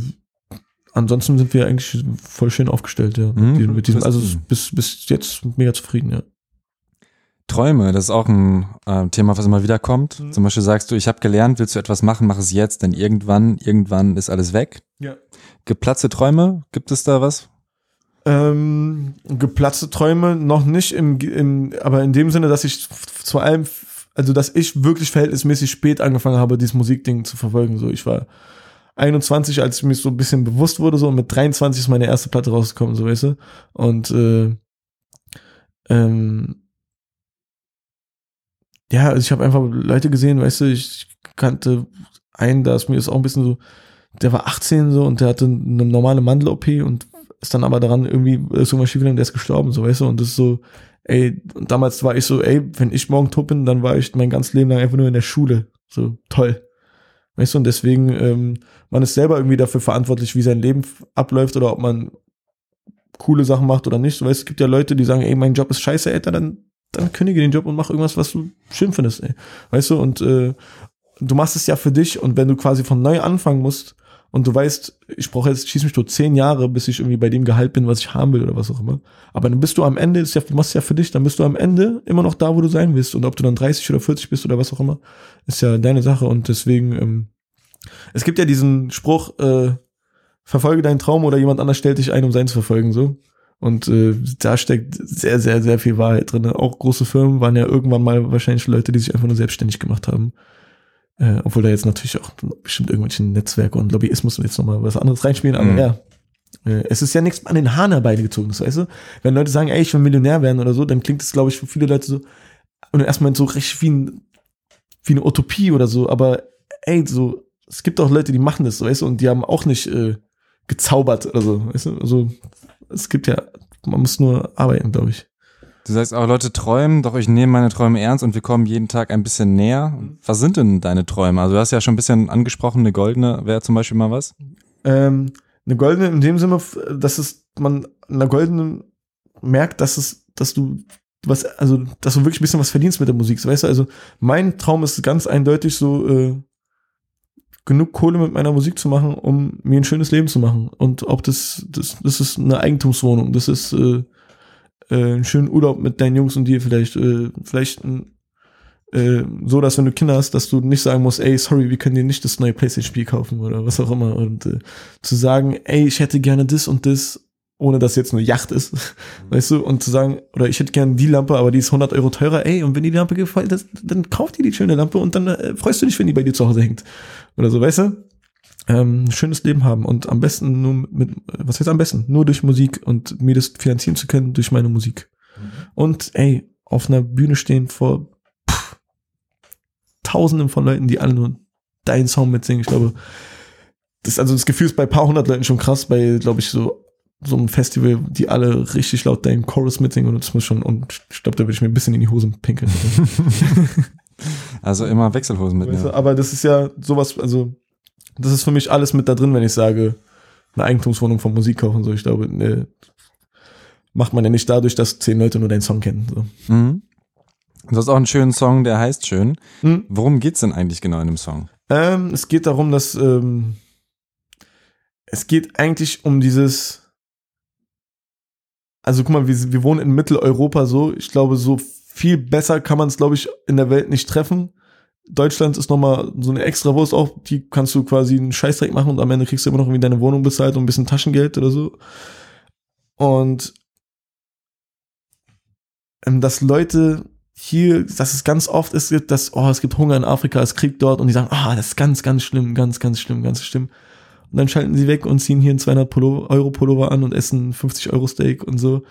ansonsten sind wir eigentlich voll schön aufgestellt, ja. Mhm, mit diesem, also bis, bis jetzt mega zufrieden, ja. Träume, das ist auch ein äh, Thema, was immer wieder kommt. Mhm. Zum Beispiel sagst du, ich habe gelernt, willst du etwas machen, mach es jetzt, denn irgendwann, irgendwann ist alles weg. Ja. Geplatzte Träume, gibt es da was? Ähm, geplatzte Träume noch nicht, im, im, aber in dem Sinne, dass ich zu allem, also dass ich wirklich verhältnismäßig spät angefangen habe, dieses Musikding zu verfolgen. So, ich war 21, als ich mir so ein bisschen bewusst wurde, so und mit 23 ist meine erste Platte rausgekommen, so weißt du. Und äh, ähm, ja, also ich habe einfach Leute gesehen, weißt du, ich kannte einen, da ist mir das auch ein bisschen so, der war 18 so und der hatte eine normale Mandel-OP und ist dann aber daran irgendwie ist irgendwas schief und der ist gestorben, so weißt du, und das ist so, ey, und damals war ich so, ey, wenn ich morgen tot bin, dann war ich mein ganzes Leben lang einfach nur in der Schule. So, toll. Weißt du, und deswegen, ähm, man ist selber irgendwie dafür verantwortlich, wie sein Leben abläuft oder ob man coole Sachen macht oder nicht. Du weißt, es gibt ja Leute, die sagen, ey, mein Job ist scheiße, ey, dann, dann kündige den Job und mach irgendwas, was du schön findest, ey. Weißt du, und äh, du machst es ja für dich und wenn du quasi von neu anfangen musst und du weißt, ich brauche jetzt, schieß mich nur zehn Jahre, bis ich irgendwie bei dem Gehalt bin, was ich haben will oder was auch immer. Aber dann bist du am Ende, ist ja, du machst es ja für dich, dann bist du am Ende immer noch da, wo du sein willst. Und ob du dann 30 oder 40 bist oder was auch immer, ist ja deine Sache. Und deswegen, ähm, es gibt ja diesen Spruch, äh, verfolge deinen Traum oder jemand anders stellt dich ein, um seinen zu verfolgen, so. Und äh, da steckt sehr, sehr, sehr viel Wahrheit drin. Auch große Firmen waren ja irgendwann mal wahrscheinlich Leute, die sich einfach nur selbstständig gemacht haben. Äh, obwohl da jetzt natürlich auch bestimmt irgendwelche Netzwerke und Lobbyismus und jetzt nochmal was anderes reinspielen, aber Mhm. ja. Äh, Es ist ja nichts an den Haaren herbeigezogen, weißt du? Wenn Leute sagen, ey, ich will Millionär werden oder so, dann klingt es, glaube ich, für viele Leute so, und erstmal so recht wie, ein, wie eine Utopie oder so, aber ey, so, es gibt auch Leute, die machen das, weißt du, und die haben auch nicht äh, gezaubert oder so, weißt du? Also, es gibt ja, man muss nur arbeiten, glaube ich. Du sagst auch, Leute träumen, doch ich nehme meine Träume ernst und wir kommen jeden Tag ein bisschen näher. Was sind denn deine Träume? Also du hast ja schon ein bisschen angesprochen, eine goldene wäre zum Beispiel mal was. Ähm, eine goldene in dem Sinne, dass es man einer goldenen merkt, dass es, dass du was, also dass du wirklich ein bisschen was verdienst mit der Musik, weißt du? Also mein Traum ist ganz eindeutig so äh, genug Kohle mit meiner Musik zu machen, um mir ein schönes Leben zu machen. Und ob das, das, das ist eine Eigentumswohnung, das ist äh, äh, einen schönen Urlaub mit deinen Jungs und dir vielleicht, äh, vielleicht ein äh, so, dass wenn du Kinder hast, dass du nicht sagen musst, ey, sorry, wir können dir nicht das neue Playstation-Spiel kaufen oder was auch immer. Und äh, zu sagen, ey, ich hätte gerne das und das, ohne dass jetzt eine Yacht ist, weißt du, und zu sagen, oder ich hätte gerne die Lampe, aber die ist 100 Euro teurer, ey, und wenn dir die Lampe gefällt, das, dann kauf dir die schöne Lampe und dann äh, freust du dich, wenn die bei dir zu Hause hängt. Oder so, weißt du? Ähm, ein schönes Leben haben und am besten nur mit, was heißt am besten? Nur durch Musik und mir das finanzieren zu können durch meine Musik. Und ey, auf einer Bühne stehen vor pff, Tausenden von Leuten, die alle nur deinen Song mitsingen. Ich glaube, das, also das Gefühl ist bei ein paar hundert Leuten schon krass, bei, glaube ich, so, so einem Festival, die alle richtig laut deinen Chorus mitsingen und das muss schon, und ich glaube, da würde ich mir ein bisschen in die Hosen pinkeln. Also immer Wechselhosen Weißt du, mitnehmen. aber das ist ja sowas, also das ist für mich alles mit da drin, wenn ich sage, eine Eigentumswohnung von Musik kaufen. So, ich glaube, ne, macht man ja nicht dadurch, dass zehn Leute nur deinen Song kennen. So. Mhm. Du hast auch einen schönen Song, der heißt schön. Hm. Worum geht's denn eigentlich genau in dem Song? Ähm, es geht darum, dass ähm, es geht eigentlich um dieses. Also guck mal, wir, wir wohnen in Mitteleuropa so. Ich glaube, so viel besser kann man es, glaube ich, in der Welt nicht treffen. Deutschland ist nochmal so eine extra Wurst auch, die kannst du quasi einen Scheißdreck machen und am Ende kriegst du immer noch irgendwie deine Wohnung bezahlt und ein bisschen Taschengeld oder so. Und ähm, dass Leute hier, dass es ganz oft ist, dass, oh, es gibt Hunger in Afrika, es Krieg dort und die sagen, ah, das ist ganz, ganz schlimm, ganz, ganz schlimm, ganz schlimm. Und dann schalten sie weg und ziehen hier einen 200 Pullo- Euro Pullover an und essen 50 Euro Steak und so.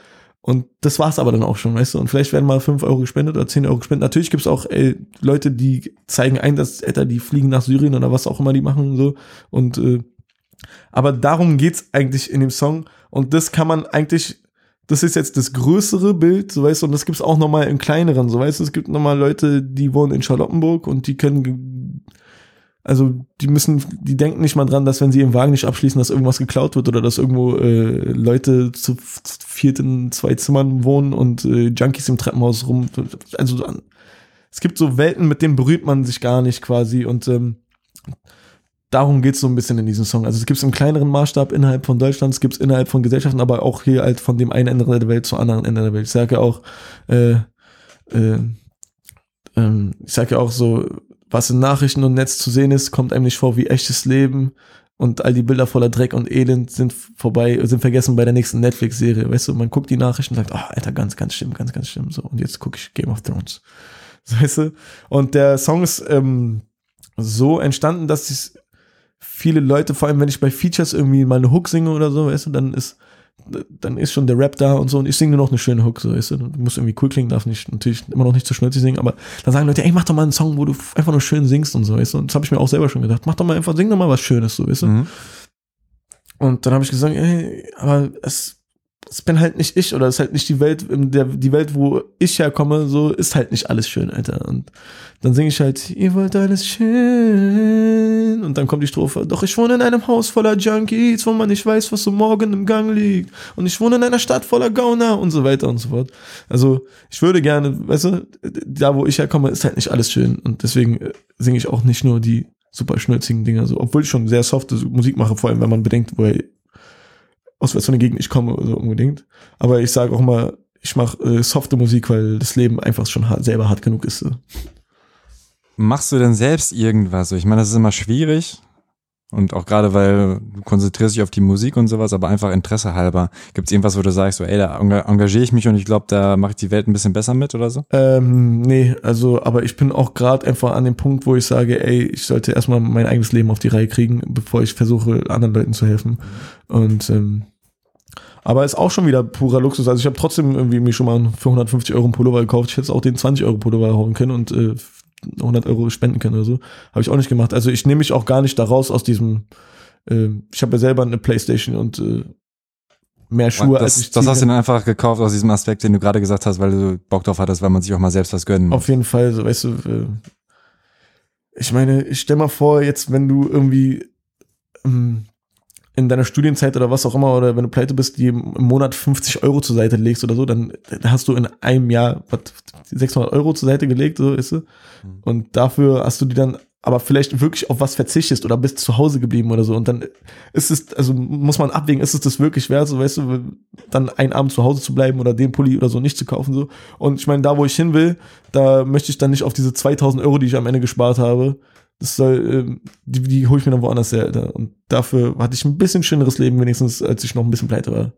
Und das war's aber dann auch schon, weißt du? Und vielleicht werden mal 5 Euro gespendet oder 10 Euro gespendet. Natürlich gibt's auch ey, Leute, die zeigen ein, dass, Alter, die fliegen nach Syrien oder was auch immer die machen und so. Und äh, aber darum geht's eigentlich in dem Song. Und das kann man eigentlich, das ist jetzt das größere Bild, so weißt du, und das gibt's auch nochmal im kleineren, so weißt du, es gibt nochmal Leute, die wohnen in Charlottenburg und die können, also die müssen, die denken nicht mal dran, dass wenn sie ihren Wagen nicht abschließen, dass irgendwas geklaut wird oder dass irgendwo äh, Leute zu, zu viert in zwei Zimmern wohnen und äh, Junkies im Treppenhaus rum. Also es gibt so Welten, mit denen berührt man sich gar nicht quasi und ähm, darum geht's so ein bisschen in diesem Song. Also es gibt's im kleineren Maßstab innerhalb von Deutschland, es gibt's innerhalb von Gesellschaften, aber auch hier halt von dem einen Ende der Welt zum anderen Ende der Welt. Ich sage ja auch, äh, äh, ähm, ich sage ja auch so, was in Nachrichten und Netz zu sehen ist, kommt einem nicht vor wie echtes Leben und all die Bilder voller Dreck und Elend sind vorbei, sind vergessen bei der nächsten Netflix-Serie. Weißt du, man guckt die Nachrichten und sagt, oh, Alter, ganz, ganz schlimm, ganz, ganz schlimm. So, und jetzt gucke ich Game of Thrones. Weißt du? Und der Song ist ähm, so entstanden, dass es viele Leute, vor allem wenn ich bei Features irgendwie mal eine Hook singe oder so, weißt du, dann ist dann ist schon der Rap da und so und ich singe nur noch eine schöne Hook, so weißt du, du musst irgendwie cool klingen, darf nicht, natürlich immer noch nicht zu schnulzig singen, aber dann sagen Leute, ey, mach doch mal einen Song, wo du einfach nur schön singst und so, weißt du, und das habe ich mir auch selber schon gedacht, mach doch mal einfach, sing doch mal was Schönes, so, weißt du, Mhm. und dann habe ich gesagt, ey, aber es, es bin halt nicht ich oder es ist halt nicht die Welt, der, die Welt, wo ich herkomme, so ist halt nicht alles schön, Alter. Und dann singe ich halt, ihr wollt alles schön. Und dann kommt die Strophe, doch ich wohne in einem Haus voller Junkies, wo man nicht weiß, was so morgen im Gang liegt. Und ich wohne in einer Stadt voller Gauner und so weiter und so fort. Also ich würde gerne, weißt du, da wo ich herkomme, ist halt nicht alles schön. Und deswegen äh, singe ich auch nicht nur die super schnürzigen Dinger, so, obwohl ich schon sehr softe Musik mache, vor allem wenn man bedenkt, woher aus was für einer Gegend ich komme so unbedingt. Aber ich sage auch mal, ich mache äh, softe Musik, weil das Leben einfach schon hart, selber hart genug ist. So. Machst du denn selbst irgendwas? Ich meine, das ist immer schwierig. Und auch gerade, weil du konzentrierst dich auf die Musik und sowas, aber einfach Interesse halber. Gibt es irgendwas, wo du sagst, so, ey, da engagiere ich mich und ich glaube, da mache ich die Welt ein bisschen besser mit oder so? Ähm, nee, also, aber ich bin auch gerade einfach an dem Punkt, wo ich sage, ey, ich sollte erstmal mein eigenes Leben auf die Reihe kriegen, bevor ich versuche, anderen Leuten zu helfen. Und ähm, aber ist auch schon wieder purer Luxus. Also ich habe trotzdem irgendwie mir schon mal für 150 Euro einen Pullover gekauft. Ich hätte auch den 20 Euro Pullover hauen können und äh, 100 Euro spenden können oder so. Habe ich auch nicht gemacht. Also ich nehme mich auch gar nicht daraus aus diesem. Äh, ich habe ja selber eine Playstation und äh, mehr Schuhe das, als ich Das ziehen hast du dann einfach gekauft aus diesem Aspekt, den du gerade gesagt hast, weil du Bock drauf hattest, weil man sich auch mal selbst was gönnen muss. Auf jeden Fall, so, weißt du, äh, ich meine, ich stell mal vor, jetzt, wenn du irgendwie ähm, in deiner Studienzeit oder was auch immer, oder wenn du pleite bist, die im Monat 50 Euro zur Seite legst oder so, dann hast du in einem Jahr was, 600 Euro zur Seite gelegt, so ist es. Und dafür hast du die dann aber vielleicht wirklich auf was verzichtest oder bist zu Hause geblieben oder so. Und dann ist es, also muss man abwägen, ist es das wirklich wert, so weißt du, dann einen Abend zu Hause zu bleiben oder den Pulli oder so nicht zu kaufen, so. Und ich meine, da wo ich hin will, da möchte ich dann nicht auf diese 2000 Euro, die ich am Ende gespart habe, das soll, ähm, die, die hole ich mir dann woanders her, Alter. Und dafür hatte ich ein bisschen schöneres Leben, wenigstens, als ich noch ein bisschen pleite war.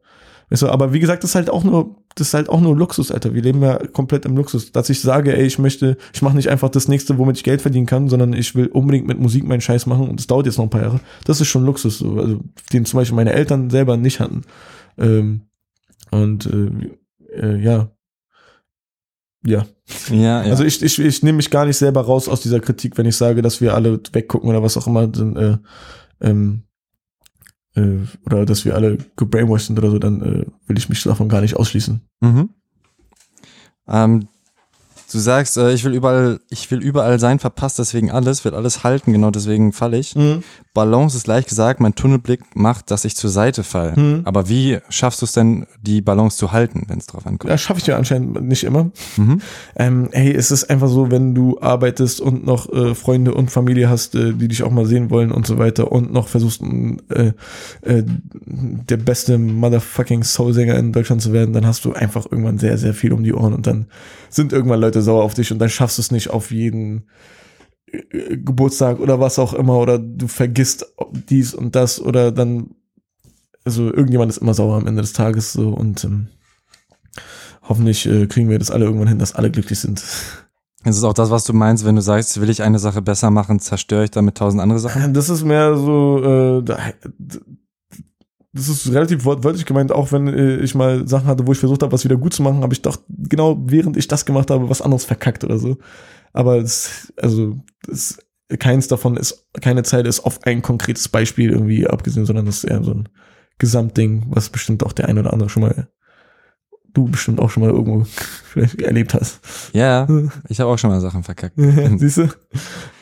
Weißt du, aber wie gesagt, das ist halt auch nur, das ist halt auch nur Luxus, Alter. Wir leben ja komplett im Luxus. Dass ich sage, ey, ich möchte, ich mache nicht einfach das nächste, womit ich Geld verdienen kann, sondern ich will unbedingt mit Musik meinen Scheiß machen und das dauert jetzt noch ein paar Jahre. Das ist schon Luxus, so, also, den zum Beispiel meine Eltern selber nicht hatten. Ähm, und äh, äh, ja. Ja. Ja, ja. Also ich, ich, ich nehme mich gar nicht selber raus aus dieser Kritik, wenn ich sage, dass wir alle weggucken oder was auch immer, dann, äh, ähm, äh, oder dass wir alle gebrainwashed sind oder so, dann äh, will ich mich davon gar nicht ausschließen. Mhm. Ähm, du sagst, äh, ich will überall, ich will überall sein, verpasst deswegen alles, will alles halten, genau deswegen falle ich. Mhm. Balance ist leicht gesagt, mein Tunnelblick macht, dass ich zur Seite falle. Mhm. Aber wie schaffst du es denn, die Balance zu halten, wenn es drauf ankommt? Ja, schaffe ich ja anscheinend nicht immer. Mhm. Ähm, hey, es ist einfach so, wenn du arbeitest und noch äh, Freunde und Familie hast, äh, die dich auch mal sehen wollen und so weiter und noch versuchst, äh, äh, der beste motherfucking Soul-Sänger in Deutschland zu werden, dann hast du einfach irgendwann sehr, sehr viel um die Ohren und dann sind irgendwann Leute sauer auf dich und dann schaffst du es nicht auf jeden äh, Geburtstag oder was auch immer oder du vergisst dies und das oder dann also irgendjemand ist immer sauer am Ende des Tages so und ähm, hoffentlich äh, kriegen wir das alle irgendwann hin, dass alle glücklich sind. Das ist auch das, was du meinst, wenn du sagst, will ich eine Sache besser machen, zerstöre ich damit tausend andere Sachen. Das ist mehr so, äh, das ist relativ wortwörtlich gemeint, auch wenn äh, ich mal Sachen hatte, wo ich versucht habe, was wieder gut zu machen, habe ich doch genau während ich das gemacht habe, was anderes verkackt oder so. Aber es, also das, keins davon ist, keine Zeile ist auf ein konkretes Beispiel irgendwie abgesehen, sondern das ist eher so ein Gesamtding, was bestimmt auch der ein oder andere schon mal, du bestimmt auch schon mal irgendwo vielleicht erlebt hast. Ja, ich habe auch schon mal Sachen verkackt. Siehst du?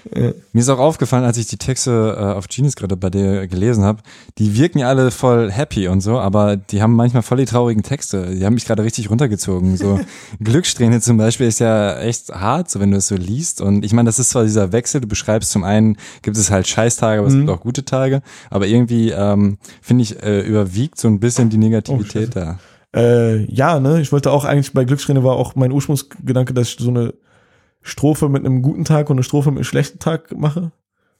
Mir ist auch aufgefallen, als ich die Texte äh, auf Genius gerade bei dir gelesen habe, die wirken ja alle voll happy und so, aber die haben manchmal voll die traurigen Texte. Die haben mich gerade richtig runtergezogen. So Glückssträhne zum Beispiel ist ja echt hart, so wenn du es so liest. Und ich meine, das ist zwar dieser Wechsel, du beschreibst zum einen, gibt es halt Scheißtage, aber es Mhm. gibt auch gute Tage, aber irgendwie ähm, finde ich, äh, überwiegt so ein bisschen die Oh, Negativität da. Äh, ja, ne, ich wollte auch eigentlich bei Glückssträhne war auch mein Ursprungsgedanke, dass ich so eine Strophe mit einem guten Tag und eine Strophe mit einem schlechten Tag mache.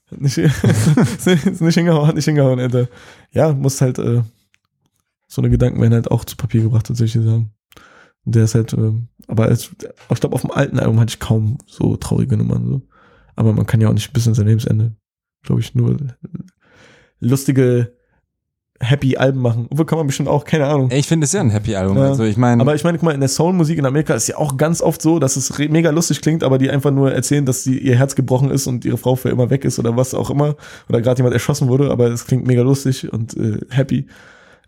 Hat nicht, ist nicht hingehauen, hat nicht hingehauen, Alter. Ja, muss halt, äh, so eine Gedanken werden halt auch zu Papier gebracht, soll ich dir sagen. Und der ist halt, äh, aber als, ich glaube, auf dem alten Album hatte ich kaum so traurige Nummern, so. Aber man kann ja auch nicht bis in sein Lebensende, glaube ich, nur lustige, happy Alben machen. Obwohl kann man bestimmt auch, keine Ahnung. Ich finde es ja ein happy Album. Ja. Also ich meine, Aber ich meine, guck mal, in der Soul-Musik in Amerika ist ja auch ganz oft so, dass es mega lustig klingt, aber die einfach nur erzählen, dass sie ihr Herz gebrochen ist und ihre Frau für immer weg ist oder was auch immer. Oder gerade jemand erschossen wurde, aber es klingt mega lustig und äh, happy.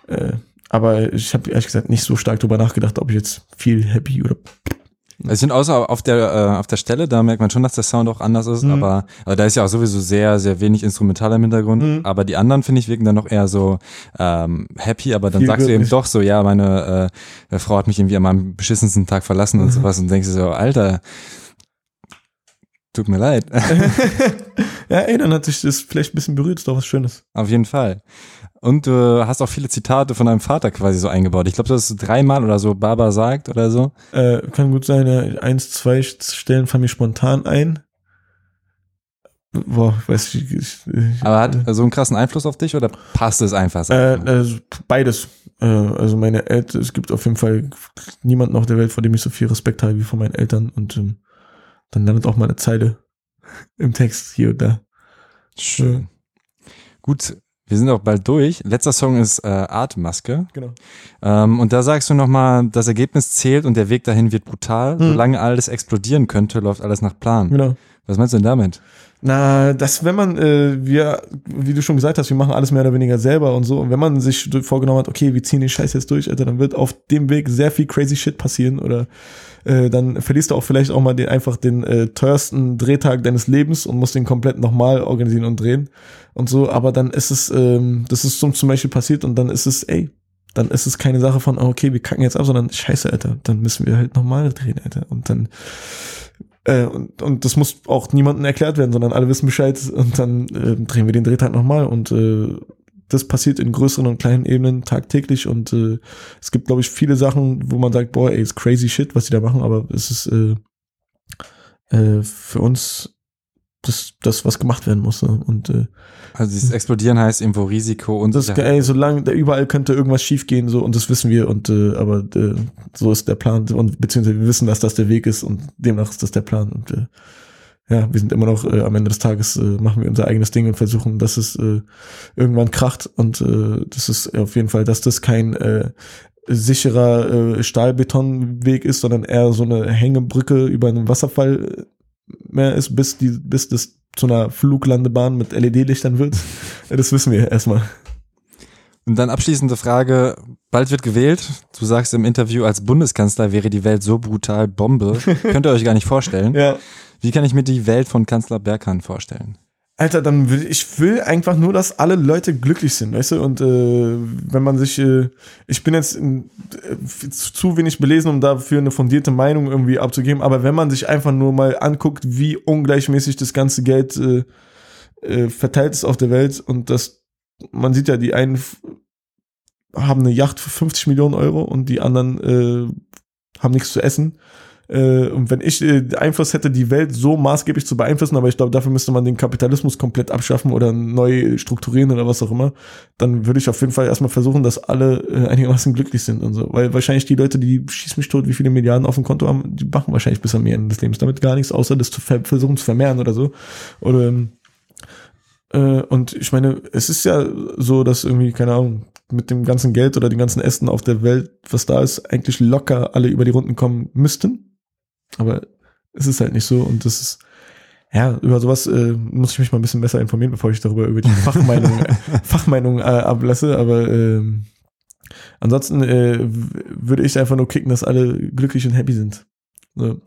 Äh, aber ich habe ehrlich gesagt nicht so stark drüber nachgedacht, ob ich jetzt viel happy oder. Es sind außer auf der äh, auf der Stelle, da merkt man schon, dass der Sound auch anders ist, Mhm. aber, aber da ist ja auch sowieso sehr sehr wenig instrumental im Hintergrund. Mhm. Aber die anderen finde ich wirken dann noch eher so ähm, happy, aber dann Viel sagst du eben glücklich. doch so, ja, meine äh, Frau hat mich irgendwie an meinem beschissensten Tag verlassen Mhm. und sowas und denkst du so, Alter, tut mir leid. ja, ey, dann hat sich das vielleicht ein bisschen berührt, ist doch was Schönes. auf jeden Fall. Und du hast auch viele Zitate von deinem Vater quasi so eingebaut. Ich glaube, das ist dreimal oder so Baba sagt oder so. Äh, kann gut sein, ja, eins, zwei Stellen fallen mir spontan ein. boah, ich weiß ich, ich, ich Aber hat so einen krassen Einfluss auf dich oder passt es einfach? so? Äh, also beides. Äh, also meine Eltern, es gibt auf jeden Fall niemanden auf der Welt, vor dem ich so viel Respekt habe wie von meinen Eltern. Und ähm, dann landet auch mal eine Zeile im Text hier und da. Schön. Gut, wir sind auch bald durch. Letzter Song ist äh, Atemmaske. Genau. Ähm, und da sagst du nochmal, das Ergebnis zählt und der Weg dahin wird brutal. Hm. Solange alles explodieren könnte, läuft alles nach Plan. Genau. Was meinst du denn damit? Na, das, wenn man, äh, wir, wie du schon gesagt hast, wir machen alles mehr oder weniger selber und so. Und wenn man sich vorgenommen hat, okay, wir ziehen den Scheiß jetzt durch, Alter, dann wird auf dem Weg sehr viel crazy Shit passieren oder äh, dann verlierst du auch vielleicht auch mal den, einfach den äh, teuersten Drehtag deines Lebens und musst den komplett nochmal organisieren und drehen und so. Aber dann ist es, ähm, das ist zum, zum Beispiel passiert und dann ist es, ey, dann ist es keine Sache von, oh, okay, wir kacken jetzt ab, sondern scheiße, Alter, dann müssen wir halt nochmal drehen, Alter. Und dann äh, und, und das muss auch niemandem erklärt werden, sondern alle wissen Bescheid und dann äh, drehen wir den Drehtag nochmal und äh, das passiert in größeren und kleinen Ebenen tagtäglich und äh, es gibt, glaube ich, viele Sachen, wo man sagt, boah, ey, ist crazy shit, was die da machen, aber es ist äh, äh, für uns das, das, was gemacht werden muss. Ne? Und äh, Also dieses Explodieren heißt irgendwo Risiko und das, ey, solange da überall könnte irgendwas schiefgehen, so und das wissen wir und äh, aber äh, so ist der Plan und beziehungsweise wir wissen, dass das der Weg ist und demnach ist das der Plan und äh, ja, wir sind immer noch äh, am Ende des Tages äh, machen wir unser eigenes Ding und versuchen, dass es äh, irgendwann kracht und äh, das ist auf jeden Fall, dass das kein äh, sicherer äh, Stahlbetonweg ist, sondern eher so eine Hängebrücke über einen Wasserfall äh, mehr ist, bis die bis das zu einer Fluglandebahn mit LED-Lichtern wird. Das wissen wir erstmal. Und dann abschließende Frage, bald wird gewählt. Du sagst im Interview, als Bundeskanzler wäre die Welt so brutal Bombe. Könnt ihr euch gar nicht vorstellen. Ja. Wie kann ich mir die Welt von Kanzler Berghahn vorstellen? Alter, dann will ich will einfach nur, dass alle Leute glücklich sind, weißt du? Und äh, wenn man sich, äh, ich bin jetzt in, äh, zu wenig belesen, um dafür eine fundierte Meinung irgendwie abzugeben, aber wenn man sich einfach nur mal anguckt, wie ungleichmäßig das ganze Geld äh, äh, verteilt ist auf der Welt und das, man sieht ja, die einen haben eine Yacht für 50 Millionen Euro und die anderen äh, haben nichts zu essen. Äh, und wenn ich äh, Einfluss hätte, die Welt so maßgeblich zu beeinflussen, aber ich glaube, dafür müsste man den Kapitalismus komplett abschaffen oder neu strukturieren oder was auch immer, dann würde ich auf jeden Fall erstmal versuchen, dass alle äh, einigermaßen glücklich sind und so. Weil wahrscheinlich die Leute, die schieß mich tot, wie viele Milliarden auf dem Konto haben, die machen wahrscheinlich bis am Ende des Lebens damit gar nichts, außer das zu ver versuchen zu vermehren oder so. Oder ähm, äh, und ich meine, es ist ja so, dass irgendwie, keine Ahnung, mit dem ganzen Geld oder den ganzen Ästen auf der Welt, was da ist, eigentlich locker alle über die Runden kommen müssten. Aber es ist halt nicht so und das ist, ja, über sowas äh, muss ich mich mal ein bisschen besser informieren, bevor ich darüber über die Fachmeinung, Fachmeinung äh, ablasse. Aber ähm, ansonsten äh, würde ich einfach nur kicken, dass alle glücklich und happy sind. So.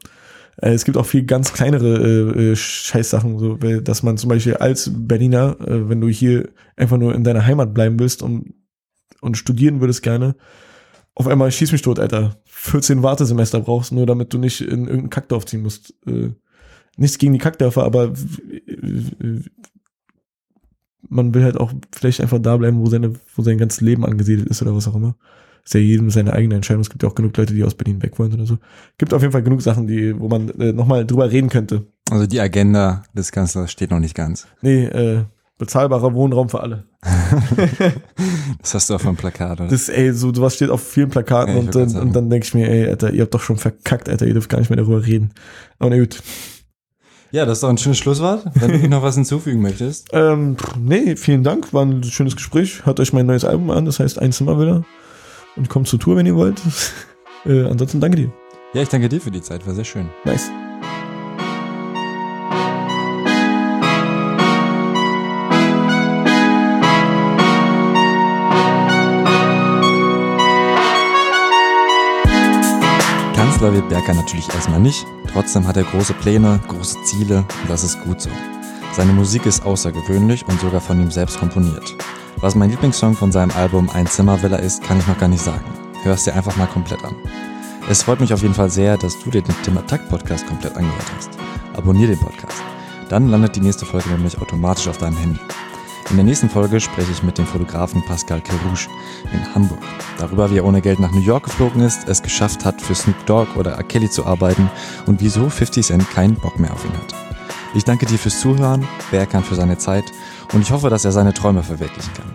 Äh, Es gibt auch viel ganz kleinere äh, äh, Scheißsachen, so, weil- dass man zum Beispiel als Berliner, äh, wenn du hier einfach nur in deiner Heimat bleiben willst und, und studieren würdest gerne, auf einmal schieß mich tot, Alter. 14 Wartesemester brauchst, nur damit du nicht in irgendeinen Kackdorf ziehen musst. Äh, nichts gegen die Kackdörfer, aber man will halt auch vielleicht einfach da bleiben, wo seine, wo sein ganzes Leben angesiedelt ist oder was auch immer. Ist ja jedem seine eigene Entscheidung. Es gibt ja auch genug Leute, die aus Berlin weg wollen oder so. Gibt auf jeden Fall genug Sachen, die, wo man äh, nochmal drüber reden könnte. Also die Agenda des Kanzlers steht noch nicht ganz. Nee, äh, bezahlbarer Wohnraum für alle. Das hast du auf dem Plakat, oder? Das, ey, so sowas steht auf vielen Plakaten Ja, und, dann, und dann denke ich mir, ey, Alter, ihr habt doch schon verkackt, Alter, ihr dürft gar nicht mehr darüber reden. Aber na gut. Ja, das ist doch ein schönes Schlusswort. Wenn du noch was hinzufügen möchtest. Ähm, nee, vielen Dank, war ein schönes Gespräch. Hört euch mein neues Album an, das heißt Ein Zimmer wieder. Und kommt zur Tour, wenn ihr wollt. äh, ansonsten danke dir. Ja, ich danke dir für die Zeit, war sehr schön. Nice. Kanzler wird Berger natürlich erstmal nicht. Trotzdem hat er große Pläne, große Ziele und das ist gut so. Seine Musik ist außergewöhnlich und sogar von ihm selbst komponiert. Was mein Lieblingssong von seinem Album Ein Zimmervilla ist, kann ich noch gar nicht sagen. Hör es dir einfach mal komplett an. Es freut mich auf jeden Fall sehr, dass du dir den Tim Attack Podcast komplett angehört hast. Abonnier den Podcast. Dann landet die nächste Folge nämlich automatisch auf deinem Handy. In der nächsten Folge spreche ich mit dem Fotografen Pascal Kerouche in Hamburg. Darüber, wie er ohne Geld nach New York geflogen ist, es geschafft hat, für Snoop Dogg oder R. Kelly zu arbeiten und wieso 50 Cent keinen Bock mehr auf ihn hat. Ich danke dir fürs Zuhören, Berkan für seine Zeit und ich hoffe, dass er seine Träume verwirklichen kann.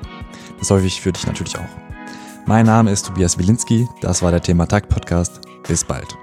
Das hoffe ich für dich natürlich auch. Mein Name ist Tobias Wilinski, das war der Thema Takt Podcast. Bis bald.